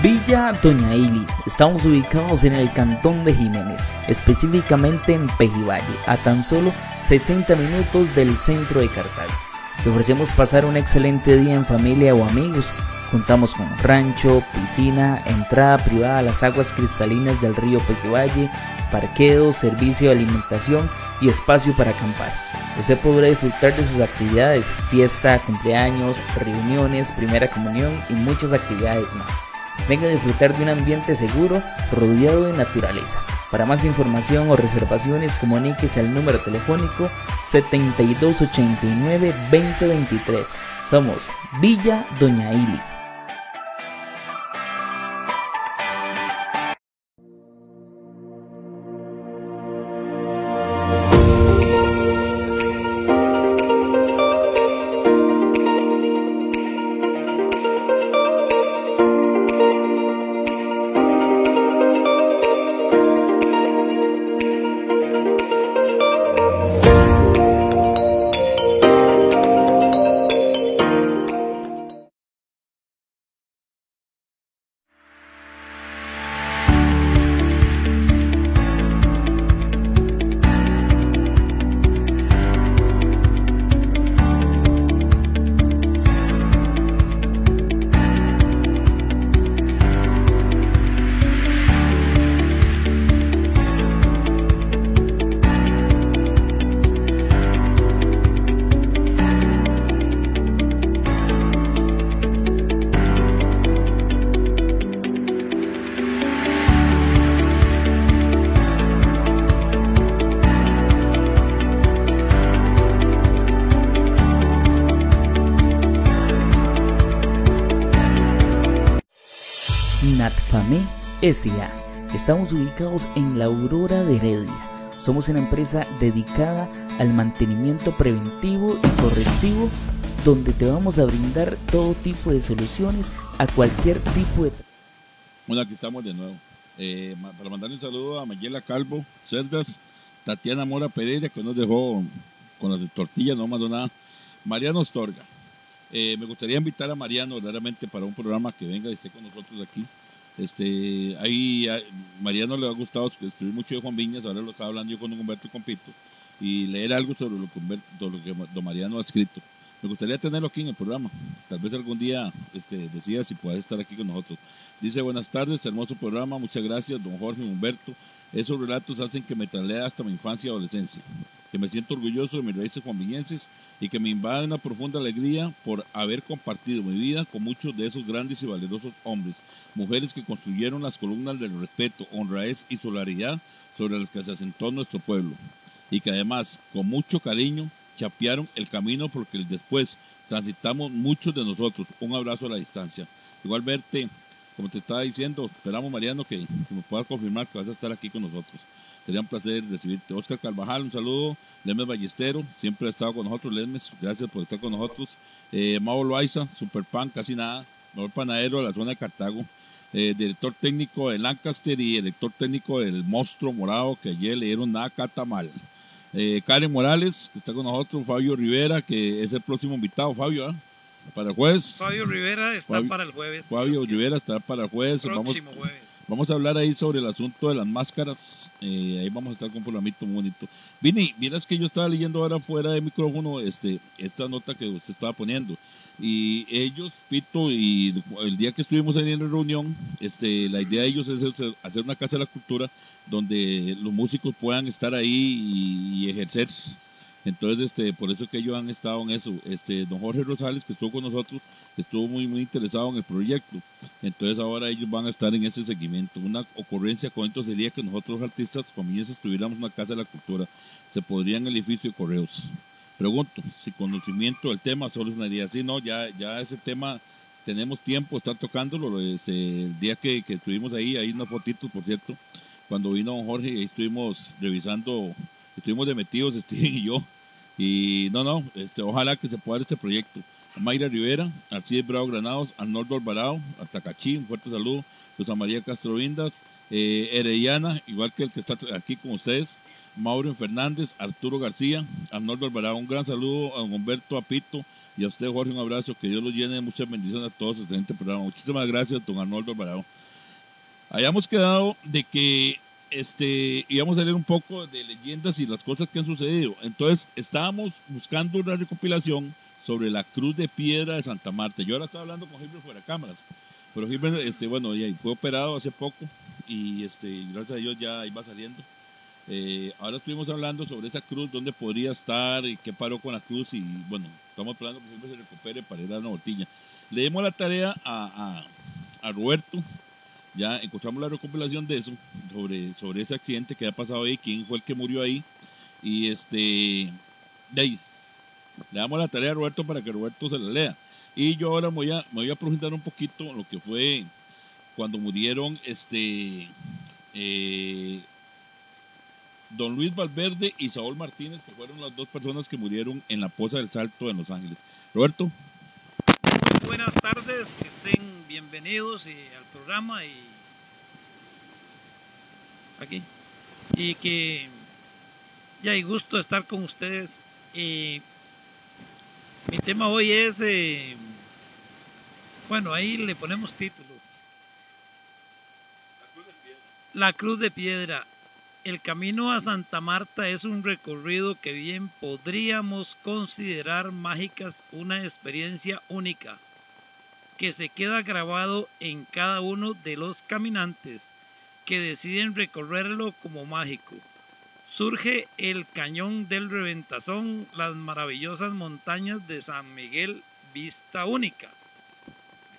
S4: Villa Doña Ili. Estamos ubicados en el cantón de Jiménez, específicamente en Pejivalle, a tan solo 60 minutos del centro de Cartago. Le ofrecemos pasar un excelente día en familia o amigos. Contamos con rancho, piscina, entrada privada a las aguas cristalinas del río Pejivalle, parqueo, servicio de alimentación y espacio para acampar. Usted podrá disfrutar de sus actividades, fiesta, cumpleaños, reuniones, primera comunión y muchas actividades más. Venga a disfrutar de un ambiente seguro rodeado de naturaleza. Para más información o reservaciones, comuníquese al número telefónico 7289-2023. Somos Villa Doña Ili. S.A. Estamos ubicados en la Aurora de Heredia. Somos una empresa dedicada al mantenimiento preventivo y correctivo donde te vamos a brindar todo tipo de soluciones a cualquier tipo de...
S1: Bueno, aquí estamos de nuevo. Eh, para mandarle un saludo a Mayela Calvo, Cerdas, Tatiana Mora Pereira, que nos dejó con las de tortillas, no mandó nada. Mariano Ostorga. Eh, me gustaría invitar a Mariano verdaderamente para un programa que venga y esté con nosotros aquí. Este, ahí a Mariano le ha gustado escribir mucho de Juan Viñas, ahora lo estaba hablando yo con Humberto y con Pito, y leer algo sobre lo que, Humberto- lo que don Mariano ha escrito. Me gustaría tenerlo aquí en el programa. Tal vez algún día este, decida si puede estar aquí con nosotros. Dice, buenas tardes, hermoso programa, muchas gracias, don Jorge Humberto. Esos relatos hacen que me traslade hasta mi infancia y adolescencia. Que me siento orgulloso de mis raíces juanviñenses y que me invade una profunda alegría por haber compartido mi vida con muchos de esos grandes y valerosos hombres, mujeres que construyeron las columnas del respeto, honradez y solidaridad sobre las que se asentó nuestro pueblo y que además con mucho cariño chapearon el camino porque después transitamos muchos de nosotros. Un abrazo a la distancia. Igual verte, como te estaba diciendo, esperamos Mariano que, que me puedas confirmar que vas a estar aquí con nosotros. Sería un placer recibirte. Oscar Carvajal, un saludo. Lemes Ballestero, siempre ha estado con nosotros. Lemes, gracias por estar con nosotros. Eh, Mau Loaiza, Super Pan, casi nada. Mejor panadero de la zona de Cartago. Eh, director técnico de Lancaster y director técnico del Monstruo Morado, que ayer le dieron nada catamal. Eh, Karen Morales, que está con nosotros. Fabio Rivera, que es el próximo invitado. Fabio, ¿ah? Para el jueves.
S5: Fabio Rivera está
S1: Fabio-
S5: para el jueves.
S1: Fabio Rivera está para el jueves. Vamos,
S5: Próximo jueves.
S1: Vamos a hablar ahí sobre el asunto de las máscaras. eh, ahí vamos a estar con un muy bonito. Vini, miras que yo estaba leyendo ahora fuera de micrófono este, esta nota que usted estaba poniendo. Y ellos, Pito, y el día que estuvimos ahí en la reunión, este, la idea de ellos es hacer- una casa de la cultura donde los músicos puedan estar ahí y, y ejercerse. Entonces, este, por eso que ellos han estado en eso. Este, don Jorge Rosales, que estuvo con nosotros, estuvo muy, muy interesado en el proyecto. Entonces ahora ellos van a estar en ese seguimiento. Una ocurrencia con esto sería que nosotros artistas comienzas tuviéramos una casa de la cultura. Se podría en el edificio de correos. Pregunto, si conocimiento del tema solo es una idea. Sí, no, ya, ya ese tema tenemos tiempo, está tocándolo. Este, el día que, que estuvimos ahí, hay unas fotitos, por cierto, cuando vino don Jorge, ahí estuvimos revisando, estuvimos de metidos, Steven y yo. Y no, no, este, ojalá que se pueda dar este proyecto. Mayra Rivera, Arcides Bravo Granados, Arnoldo Alvarado, hasta Cachí, un fuerte saludo. Rosa María Castro Vindas, eh, igual que el que está aquí con ustedes, Mauro Fernández, Arturo García, Arnoldo Alvarado, un gran saludo a don Humberto Apito y a usted, Jorge, un abrazo, que Dios los llene de muchas bendiciones a todos este excelente programa. Muchísimas gracias, don Arnoldo Alvarado. Hayamos quedado de que este, íbamos a leer un poco de leyendas y las cosas que han sucedido. Entonces, estábamos buscando una recopilación sobre la cruz de piedra de Santa Marta. Yo ahora estaba hablando con Gilbert fuera de cámaras, pero Gilbert, este, bueno, ya fue operado hace poco y este, gracias a Dios ya iba saliendo. Eh, ahora estuvimos hablando sobre esa cruz, dónde podría estar y qué paró con la cruz y bueno, estamos esperando que Gilbert se recupere para ir a una botella. Le dimos la tarea a, a, a Roberto, ya encontramos la recopilación de eso, sobre, sobre ese accidente que ha pasado ahí, quién fue el que murió ahí y este, de ahí, le damos la tarea a Roberto para que Roberto se la lea. Y yo ahora me voy a, me voy a profundizar un poquito lo que fue cuando murieron este eh, Don Luis Valverde y Saúl Martínez, que fueron las dos personas que murieron en la Poza del Salto en Los Ángeles. Roberto,
S5: Buenas tardes, que estén bienvenidos y al programa y aquí. Y que ya hay gusto estar con ustedes. Y mi tema hoy es, eh, bueno, ahí le ponemos título. La Cruz de Piedra. El camino a Santa Marta es un recorrido que bien podríamos considerar mágicas, una experiencia única que se queda grabado en cada uno de los caminantes que deciden recorrerlo como mágico. Surge el cañón del Reventazón, las maravillosas montañas de San Miguel, vista única.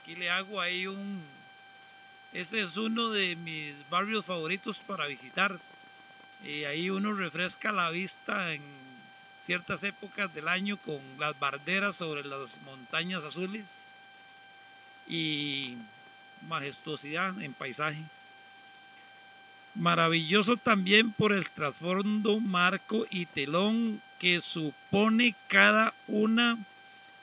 S5: Aquí le hago ahí un... Ese es uno de mis barrios favoritos para visitar. Y ahí uno refresca la vista en ciertas épocas del año con las barderas sobre las montañas azules y majestuosidad en paisaje. Maravilloso también por el trasfondo, marco y telón que supone cada una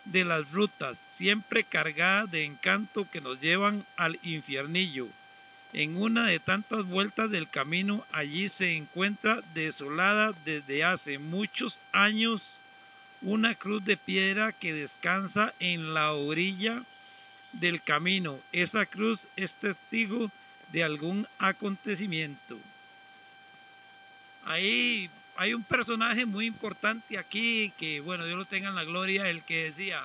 S5: de las rutas, siempre cargada de encanto que nos llevan al infiernillo. En una de tantas vueltas del camino, allí se encuentra desolada desde hace muchos años una cruz de piedra que descansa en la orilla del camino. Esa cruz es testigo de algún acontecimiento. Ahí hay un personaje muy importante aquí que, bueno, Dios lo tenga en la gloria, el que decía,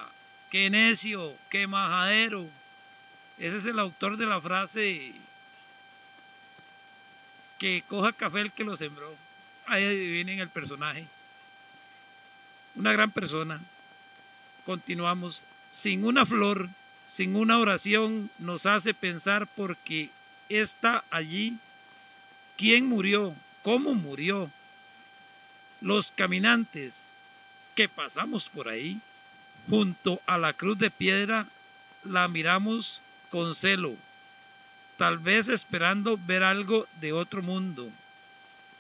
S5: qué necio, qué majadero. Ese es el autor de la frase que coja café el que lo sembró. Ahí adivinen el personaje. una gran persona. Continuamos. Sin una flor, sin una oración, nos hace pensar porque está allí. ¿Quién murió? ¿Cómo murió? Los caminantes que pasamos por ahí, junto a la cruz de piedra, la miramos con celo, tal vez esperando ver algo de otro mundo.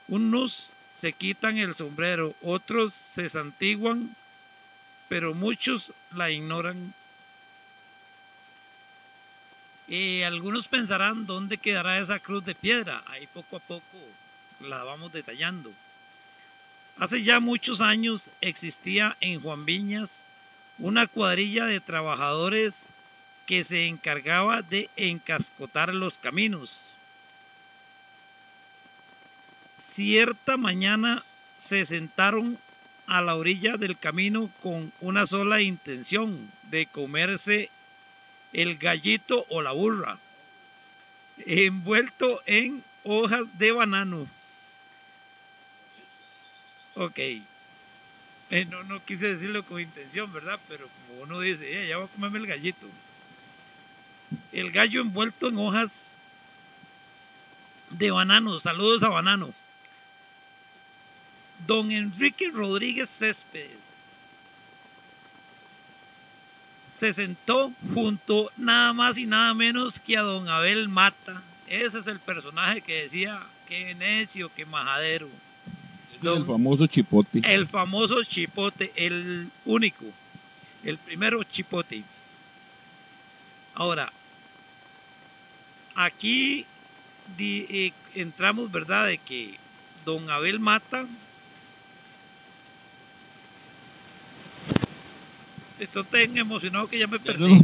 S5: Unos se quitan el sombrero, otros se santiguan, pero muchos la ignoran. Algunos pensarán dónde quedará esa cruz de piedra. Ahí poco a poco la vamos detallando. Hace ya muchos años existía en Juan Viñas una cuadrilla de trabajadores que se encargaba de encascotar los caminos. Cierta mañana se sentaron a la orilla del camino con una sola intención de comerse el gallito o la burra, envuelto en hojas de banano. Ok. Eh, no, no quise decirlo con intención, ¿verdad? Pero como uno dice, "Eh, ya voy a comerme el gallito. El gallo envuelto en hojas de banano. Saludos a banano. Don Enrique Rodríguez Céspedes se sentó junto nada más y nada menos que a don Abel Mata. Ese es el personaje que decía que necio, que majadero.
S1: El famoso chipote.
S5: El famoso chipote, el único, el primero chipote. Ahora, aquí di- eh, entramos, ¿verdad? De que don Abel Mata. Estoy tan emocionado que ya me perdí.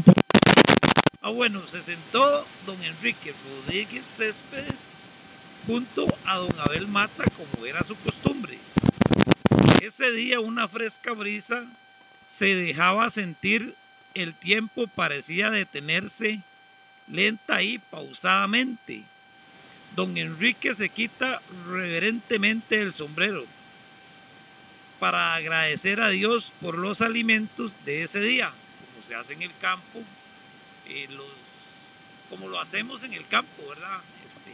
S5: Ah, bueno, se sentó don Enrique Rodríguez Céspedes junto a don Abel Mata como era su costumbre. Ese día una fresca brisa se dejaba sentir, el tiempo parecía detenerse lenta y pausadamente. Don Enrique se quita reverentemente el sombrero para agradecer a Dios por los alimentos de ese día, como se hace en el campo, eh, como lo hacemos en el campo, ¿verdad? Este,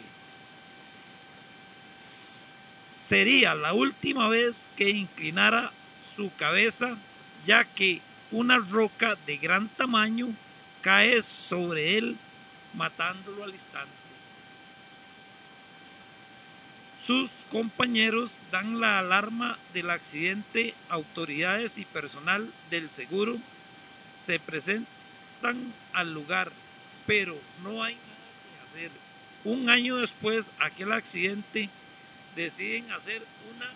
S5: sería la última vez que inclinara su cabeza, ya que una roca de gran tamaño cae sobre él, matándolo al instante. Sus compañeros dan la alarma del accidente, autoridades y personal del seguro se presentan al lugar, pero no hay nada que hacer. Un año después, aquel accidente, deciden hacer una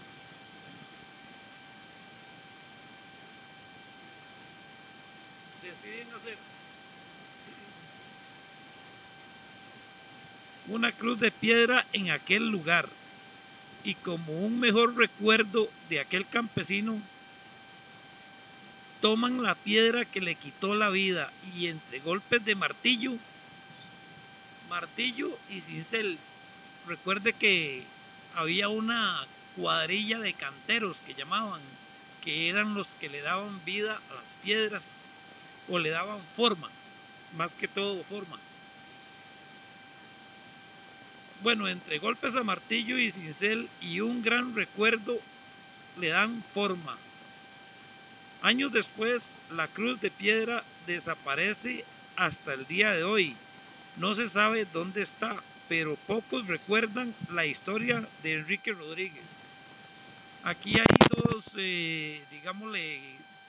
S5: deciden hacer una cruz de piedra en aquel lugar y como un mejor recuerdo de aquel campesino toman la piedra que le quitó la vida y entre golpes de martillo, martillo y cincel. Recuerde que había una cuadrilla de canteros que llamaban, que eran los que le daban vida a las piedras o le daban forma, más que todo forma. Bueno, entre golpes a martillo y cincel y un gran recuerdo le dan forma. Años después, la cruz de piedra desaparece hasta el día de hoy. No se sabe dónde está, pero pocos recuerdan la historia de Enrique Rodríguez. Aquí hay dos, eh, digámosle,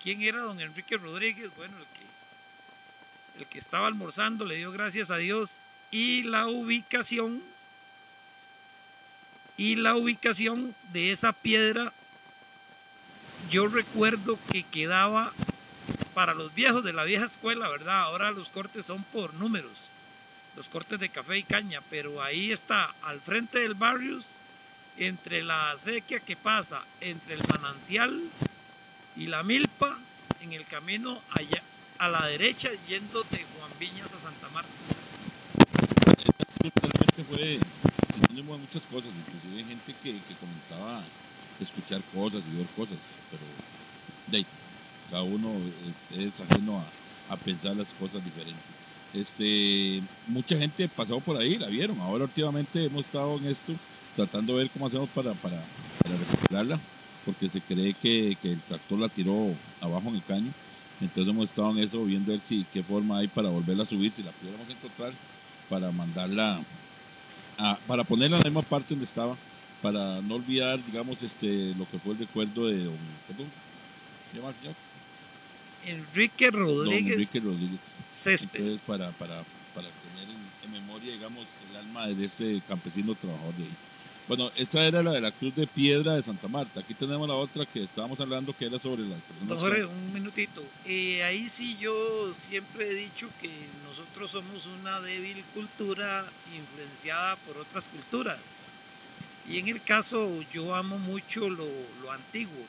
S5: ¿quién era don Enrique Rodríguez? Bueno, el que, el que estaba almorzando le dio gracias a Dios y la ubicación y la ubicación de esa piedra yo recuerdo que quedaba para los viejos de la vieja escuela, ¿verdad? Ahora los cortes son por números, los cortes de café y caña, pero ahí está al frente del barrios, entre la acequia que pasa entre el manantial y la milpa, en el camino allá a la derecha yendo de Juan Viñas a Santa Marta.
S1: fue muchas cosas, inclusive hay gente que, comentaba escuchar cosas y ver cosas, pero de cada uno es, es ajeno a, pensar las cosas diferentes. Este, mucha gente pasó por ahí, la vieron. Ahora últimamente hemos estado en esto tratando de ver cómo hacemos para, para, recuperarla, porque se cree que, que el tractor la tiró abajo en el caño. Entonces hemos estado en eso viendo ver si qué forma hay para volverla a subir, si la pudiéramos encontrar, para mandarla, a- para ponerla en la misma parte donde estaba, para no olvidar, digamos, este, lo que fue el recuerdo de don, perdón, ¿se llama el?
S5: Enrique
S1: Don
S5: Rodríguez
S1: Enrique Rodríguez.
S5: Césped.
S1: Entonces, para, para, para tener en, en memoria, digamos, el alma de este campesino trabajador de ahí. Bueno, esta era la de la Cruz de Piedra de Santa Marta. Aquí tenemos la otra que estábamos hablando, que era sobre las personas.
S5: Don
S1: que-
S5: Jorge, un minutito. Eh, ahí sí yo siempre he dicho que nosotros somos una débil cultura influenciada por otras culturas. Y en el caso yo amo mucho lo, lo antiguo,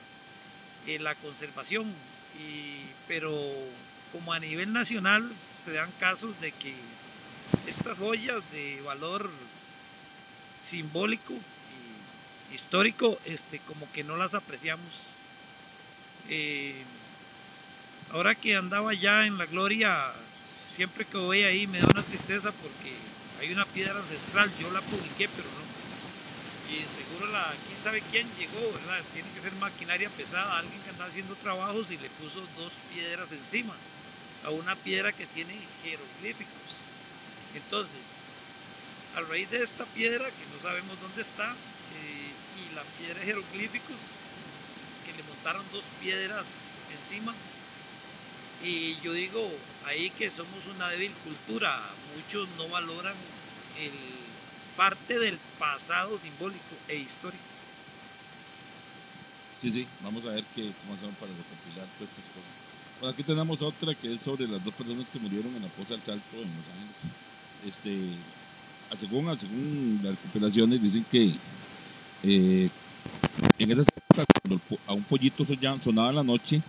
S5: eh, la conservación. Y- pero como a nivel nacional se dan casos de que estas joyas de valor simbólico y histórico, este, como que no las apreciamos. Eh, ahora que andaba ya en la gloria, siempre que voy ahí me da una tristeza porque hay una piedra ancestral, yo la publiqué, pero no. Y seguro la, quién sabe quién llegó, ¿verdad? Tiene que ser maquinaria pesada, alguien que andaba haciendo trabajos y le puso dos piedras encima, a una piedra que tiene jeroglíficos. Entonces, a raíz de esta piedra, que no sabemos dónde está, eh, y la piedra jeroglíficos, que le montaron dos piedras encima, y yo digo ahí que somos una débil cultura, muchos no valoran el parte del pasado simbólico e histórico.
S1: Sí, sí, vamos a ver qué, cómo hacemos para recopilar todas estas cosas. Aquí tenemos otra que es sobre las dos personas que murieron en la Poza del Salto en Los Ángeles. Este, según, según las recopilaciones, dicen que eh, en esa época, cuando a un pollito sonaba en la noche,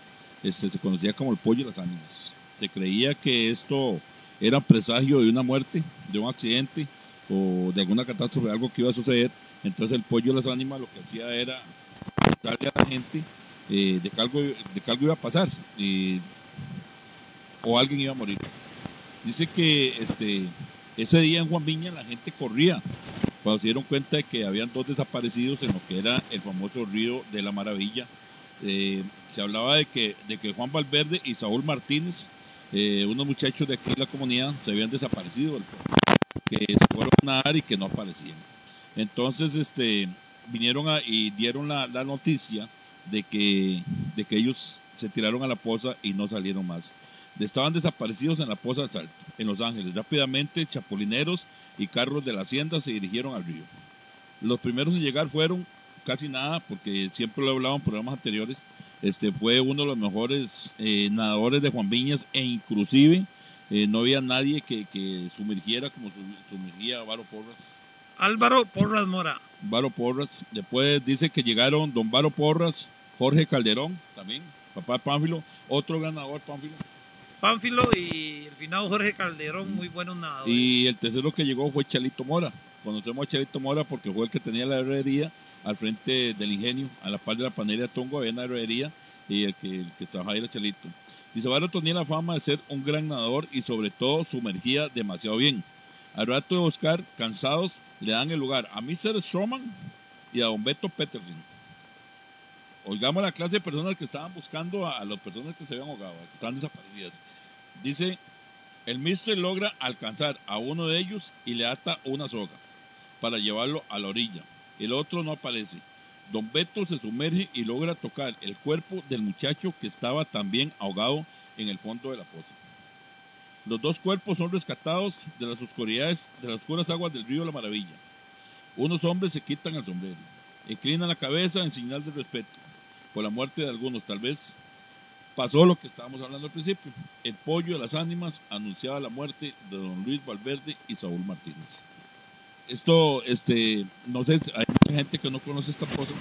S1: este, se conocía como el pollo de las ánimas. Se creía que esto era presagio de una muerte, de un accidente o de alguna catástrofe, algo que iba a suceder. Entonces el pollo de las ánimas lo que hacía era darle a la gente eh, de, que algo, de algo iba a pasar o alguien iba a morir. Dice que este, ese día en Juan Viña la gente corría cuando se dieron cuenta de que habían dos desaparecidos en lo que era el famoso río de la Maravilla. Eh, se hablaba de que, de que Juan Valverde y Saúl Martínez, eh, unos muchachos de aquí de la comunidad, se habían desaparecido que se fueron a nadar y que no aparecían. Entonces, este, vinieron y dieron la, la noticia de que, de que ellos se tiraron a la poza y no salieron más. Estaban desaparecidos en la poza del Salto, en Los Ángeles. Rápidamente, chapulineros y carros de la hacienda se dirigieron al río. Los primeros en llegar fueron casi nada, porque siempre lo he hablado en programas anteriores. Este fue uno de los mejores eh, nadadores de Juan Viñas e inclusive eh, no había nadie que, que sumergiera como su- sumergía Varo Porras.
S5: Álvaro Porras Mora.
S1: Varo Porras. Después dice que llegaron Don Varo Porras, Jorge Calderón, también, papá de Pánfilo, otro ganador Pánfilo.
S5: Pánfilo y el finado Jorge Calderón, muy buenos nadadores.
S1: Y el tercero que llegó fue Chalito Mora. Conocemos a Chalito Mora porque fue el que tenía la herrería al frente del ingenio, a la par de la panadería Tongo, había una herrería y el que, el que trabajaba era Chalito. Dice, tenía la fama de ser un gran nadador y sobre todo sumergía demasiado bien. Al rato de buscar, cansados, le dan el lugar a Mr. Stroman y a Don Beto Peterson. Oigamos la clase de personas que estaban buscando a, las personas que se habían ahogado, que están desaparecidas. Dice, el mister logra alcanzar a uno de ellos y le ata una soga para llevarlo a la orilla. El otro no aparece. Don Beto se sumerge y logra tocar el cuerpo del muchacho que estaba también ahogado en el fondo de la poza. Los dos cuerpos son rescatados de las oscuridades, de las oscuras aguas del río La Maravilla. Unos hombres se quitan el sombrero, inclinan la cabeza en señal de respeto por la muerte de algunos. Tal vez pasó lo que estábamos hablando al principio. El pollo de las ánimas anunciaba la muerte de don Luis Valverde y Saúl Martínez. Esto, este, no sé, hay mucha gente que no conoce esta cosa.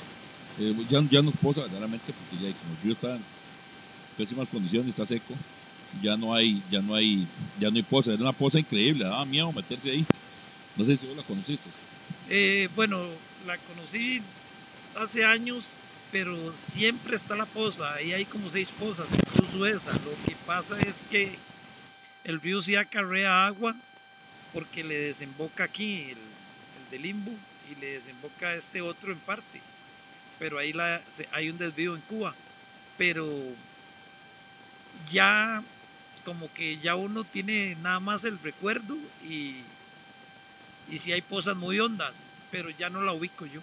S1: Eh, ya, ya no es posa verdaderamente porque ya como el río está en pésimas condiciones, está seco, ya no hay, ya no hay, ya no hay poza. Era una poza increíble, daba miedo meterse ahí. No sé si vos la conociste.
S5: Eh, bueno, la conocí hace años pero siempre está la poza, ahí hay como seis pozas, incluso esa. Lo que pasa es que el río sí acarrea agua porque le desemboca aquí el, el de Limbo y le desemboca este otro en parte. Pero ahí la, hay un desvío en Cuba. Pero ya como que ya uno tiene nada más el recuerdo y, y si hay pozas muy hondas, pero ya no la ubico yo.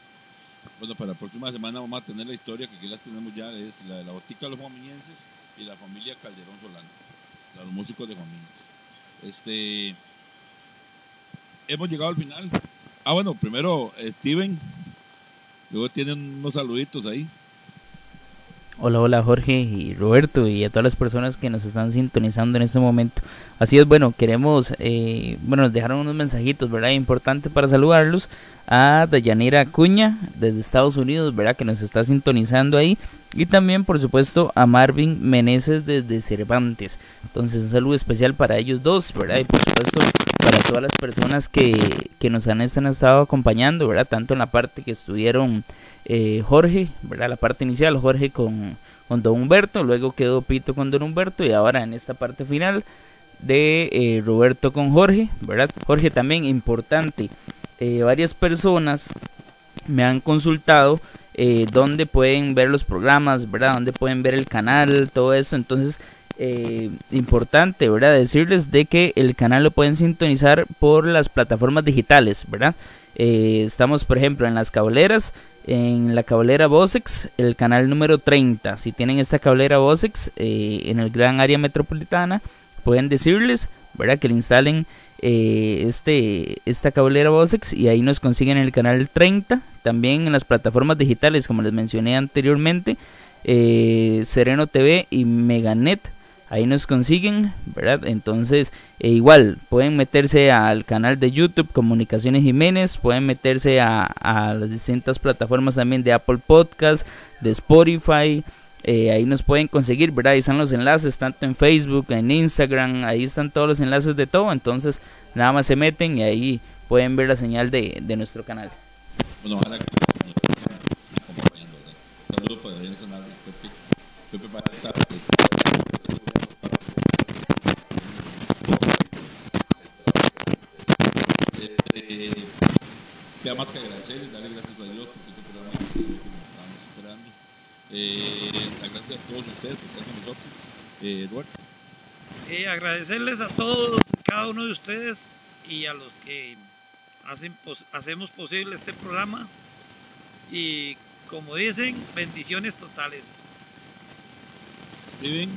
S1: Bueno, para la próxima semana vamos a tener la historia que aquí las tenemos ya, es la de la botica de los juamiñenses y la familia Calderón Solano, la de los músicos de Juamiñes. Este, hemos llegado al final. Ah, bueno, primero Steven, luego tienen unos saluditos ahí.
S4: Hola, hola Jorge y Roberto y a todas las personas que nos están sintonizando en este momento. Así es, bueno, queremos, eh, bueno, nos dejaron unos mensajitos, ¿verdad? Importante para saludarlos a Dayanira Acuña desde Estados Unidos, ¿verdad? Que nos está sintonizando ahí. Y también, por supuesto, a Marvin Meneses desde Cervantes. Entonces, un saludo especial para ellos dos, ¿verdad? Y por supuesto, para todas las personas que, que nos han, han estado acompañando, ¿verdad? Tanto en la parte que estuvieron eh, Jorge, ¿verdad? La parte inicial, Jorge con, con Don Humberto, luego quedó Pito con Don Humberto y ahora en esta parte final de eh, Roberto con Jorge, ¿verdad? Jorge también importante, eh, varias personas me han consultado eh, dónde pueden ver los programas, ¿verdad? Dónde pueden ver el canal, todo eso, entonces importante, ¿verdad? Decirles de que el canal lo pueden sintonizar por las plataformas digitales, ¿verdad? Estamos, por ejemplo, en las cableras, en la cablera Vosex, el canal número 30. Si tienen esta cablera Vosex eh, en el gran área metropolitana, pueden decirles, ¿verdad? Que le instalen eh, este, esta cablera Vosex y ahí nos consiguen el canal 30. También en las plataformas digitales, como les mencioné anteriormente, eh, Sereno TV y Meganet. Ahí nos consiguen, ¿verdad? Entonces, eh, igual, pueden meterse al canal de YouTube Comunicaciones Jiménez, pueden meterse a, las distintas plataformas también de Apple Podcast, de Spotify, eh, ahí nos pueden conseguir, ¿verdad? Ahí están los enlaces, tanto en Facebook, en Instagram, ahí están todos los enlaces de todo, entonces nada más se meten y ahí pueden ver la señal de, de nuestro canal.
S1: Bueno, que. Saludos para para. Este, queda más que agradecerles, darle gracias a Dios porque este programa que estábamos esperando. Eh, gracias a todos ustedes por estar con nosotros. Eh, Roberto,
S5: Eh, agradecerles a todos, cada uno de ustedes y a los que hacen pos- hacemos posible este programa. Y como dicen, bendiciones totales.
S1: Steven,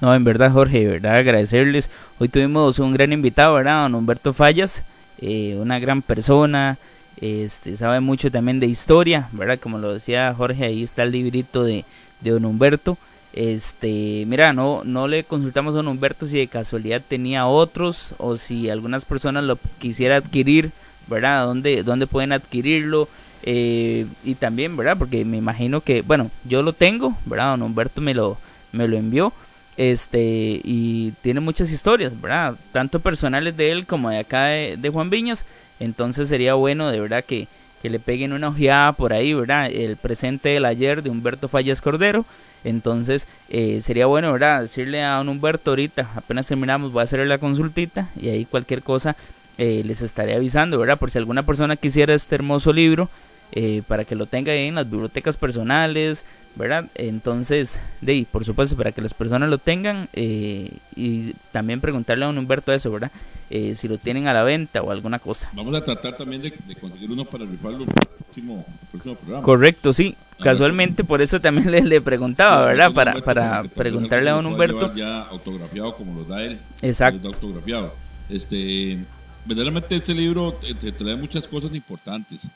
S4: No, en verdad, Jorge, de verdad agradecerles. Hoy tuvimos un gran invitado, ¿verdad? Don Humberto Fallas, eh, una gran persona, este, sabe mucho también de historia, ¿verdad? Como lo decía Jorge, ahí está el librito de, de Don Humberto. Este, mira, no, no le consultamos a Don Humberto si de casualidad tenía otros o si algunas personas lo quisiera adquirir, ¿verdad? ¿Dónde, dónde pueden adquirirlo? Eh, y también, ¿verdad? Porque me imagino que, bueno, yo lo tengo, ¿verdad? Don Humberto me lo, me lo envió este y tiene muchas historias, ¿verdad? Tanto personales de él como de acá de, de Juan Viñas. Entonces sería bueno de verdad que, que le peguen una ojeada por ahí, ¿verdad? El presente del ayer de Humberto Fallas Cordero. Entonces eh, sería bueno, ¿verdad? Decirle a don Humberto ahorita, apenas terminamos, voy a hacerle la consultita y ahí cualquier cosa eh, les estaré avisando, ¿verdad? Por si alguna persona quisiera este hermoso libro, eh, para que lo tenga en las bibliotecas personales, ¿verdad? Entonces, de ahí, por supuesto, para que las personas lo tengan eh, y también preguntarle a don Humberto eso, ¿verdad? Eh, si lo tienen a la venta o alguna cosa.
S1: vamos a tratar también de, de conseguir uno para rifarlo el próximo, el próximo programa.
S4: Correcto, sí.
S1: Ah,
S4: Casualmente por eso también le, le preguntaba,
S1: Sí,
S4: ¿verdad? Para,
S1: Humberto,
S4: para preguntarle a don Humberto.
S1: Ya autografiado como los da él.
S4: Exacto.
S1: Los da autografiados. Este, verdaderamente este libro te, te trae muchas cosas importantes.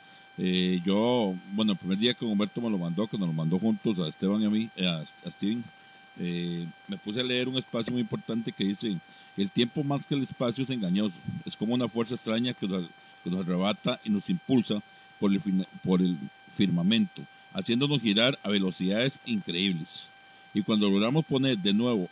S1: Eh, yo, bueno, el primer día que Humberto me lo mandó, que nos lo mandó juntos a Esteban y a mí, eh, a, a Steven, eh, me puse a leer un espacio muy importante que dice, el tiempo más que el espacio es engañoso, es como una fuerza extraña que nos, que nos arrebata y nos impulsa por el, por el firmamento, haciéndonos girar a velocidades increíbles. Y cuando logramos poner de nuevo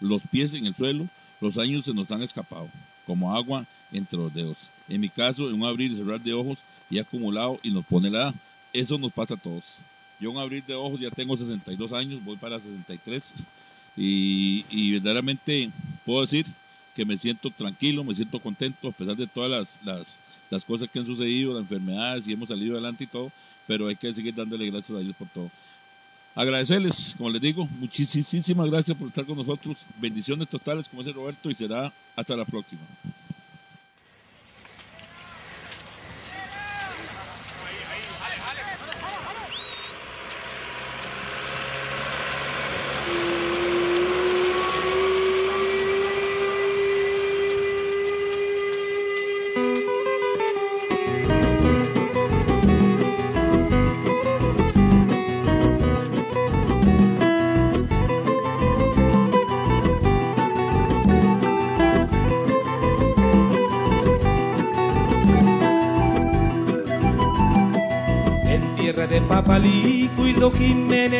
S1: los pies en el suelo, los años se nos han escapado, como agua entre los dedos. En mi caso, en un abrir y cerrar de ojos y acumulado y nos pone la edad. eso nos pasa a todos. Yo en abrir de ojos ya tengo 62 años, voy para 63 y, verdaderamente puedo decir que me siento tranquilo, me siento contento a pesar de todas las, las, las cosas que han sucedido, las enfermedades y hemos salido adelante y todo, pero hay que seguir dándole gracias a Dios por todo. Agradecerles, como les digo, muchísimas gracias por estar con nosotros. Bendiciones totales, como dice Roberto, y será hasta la próxima.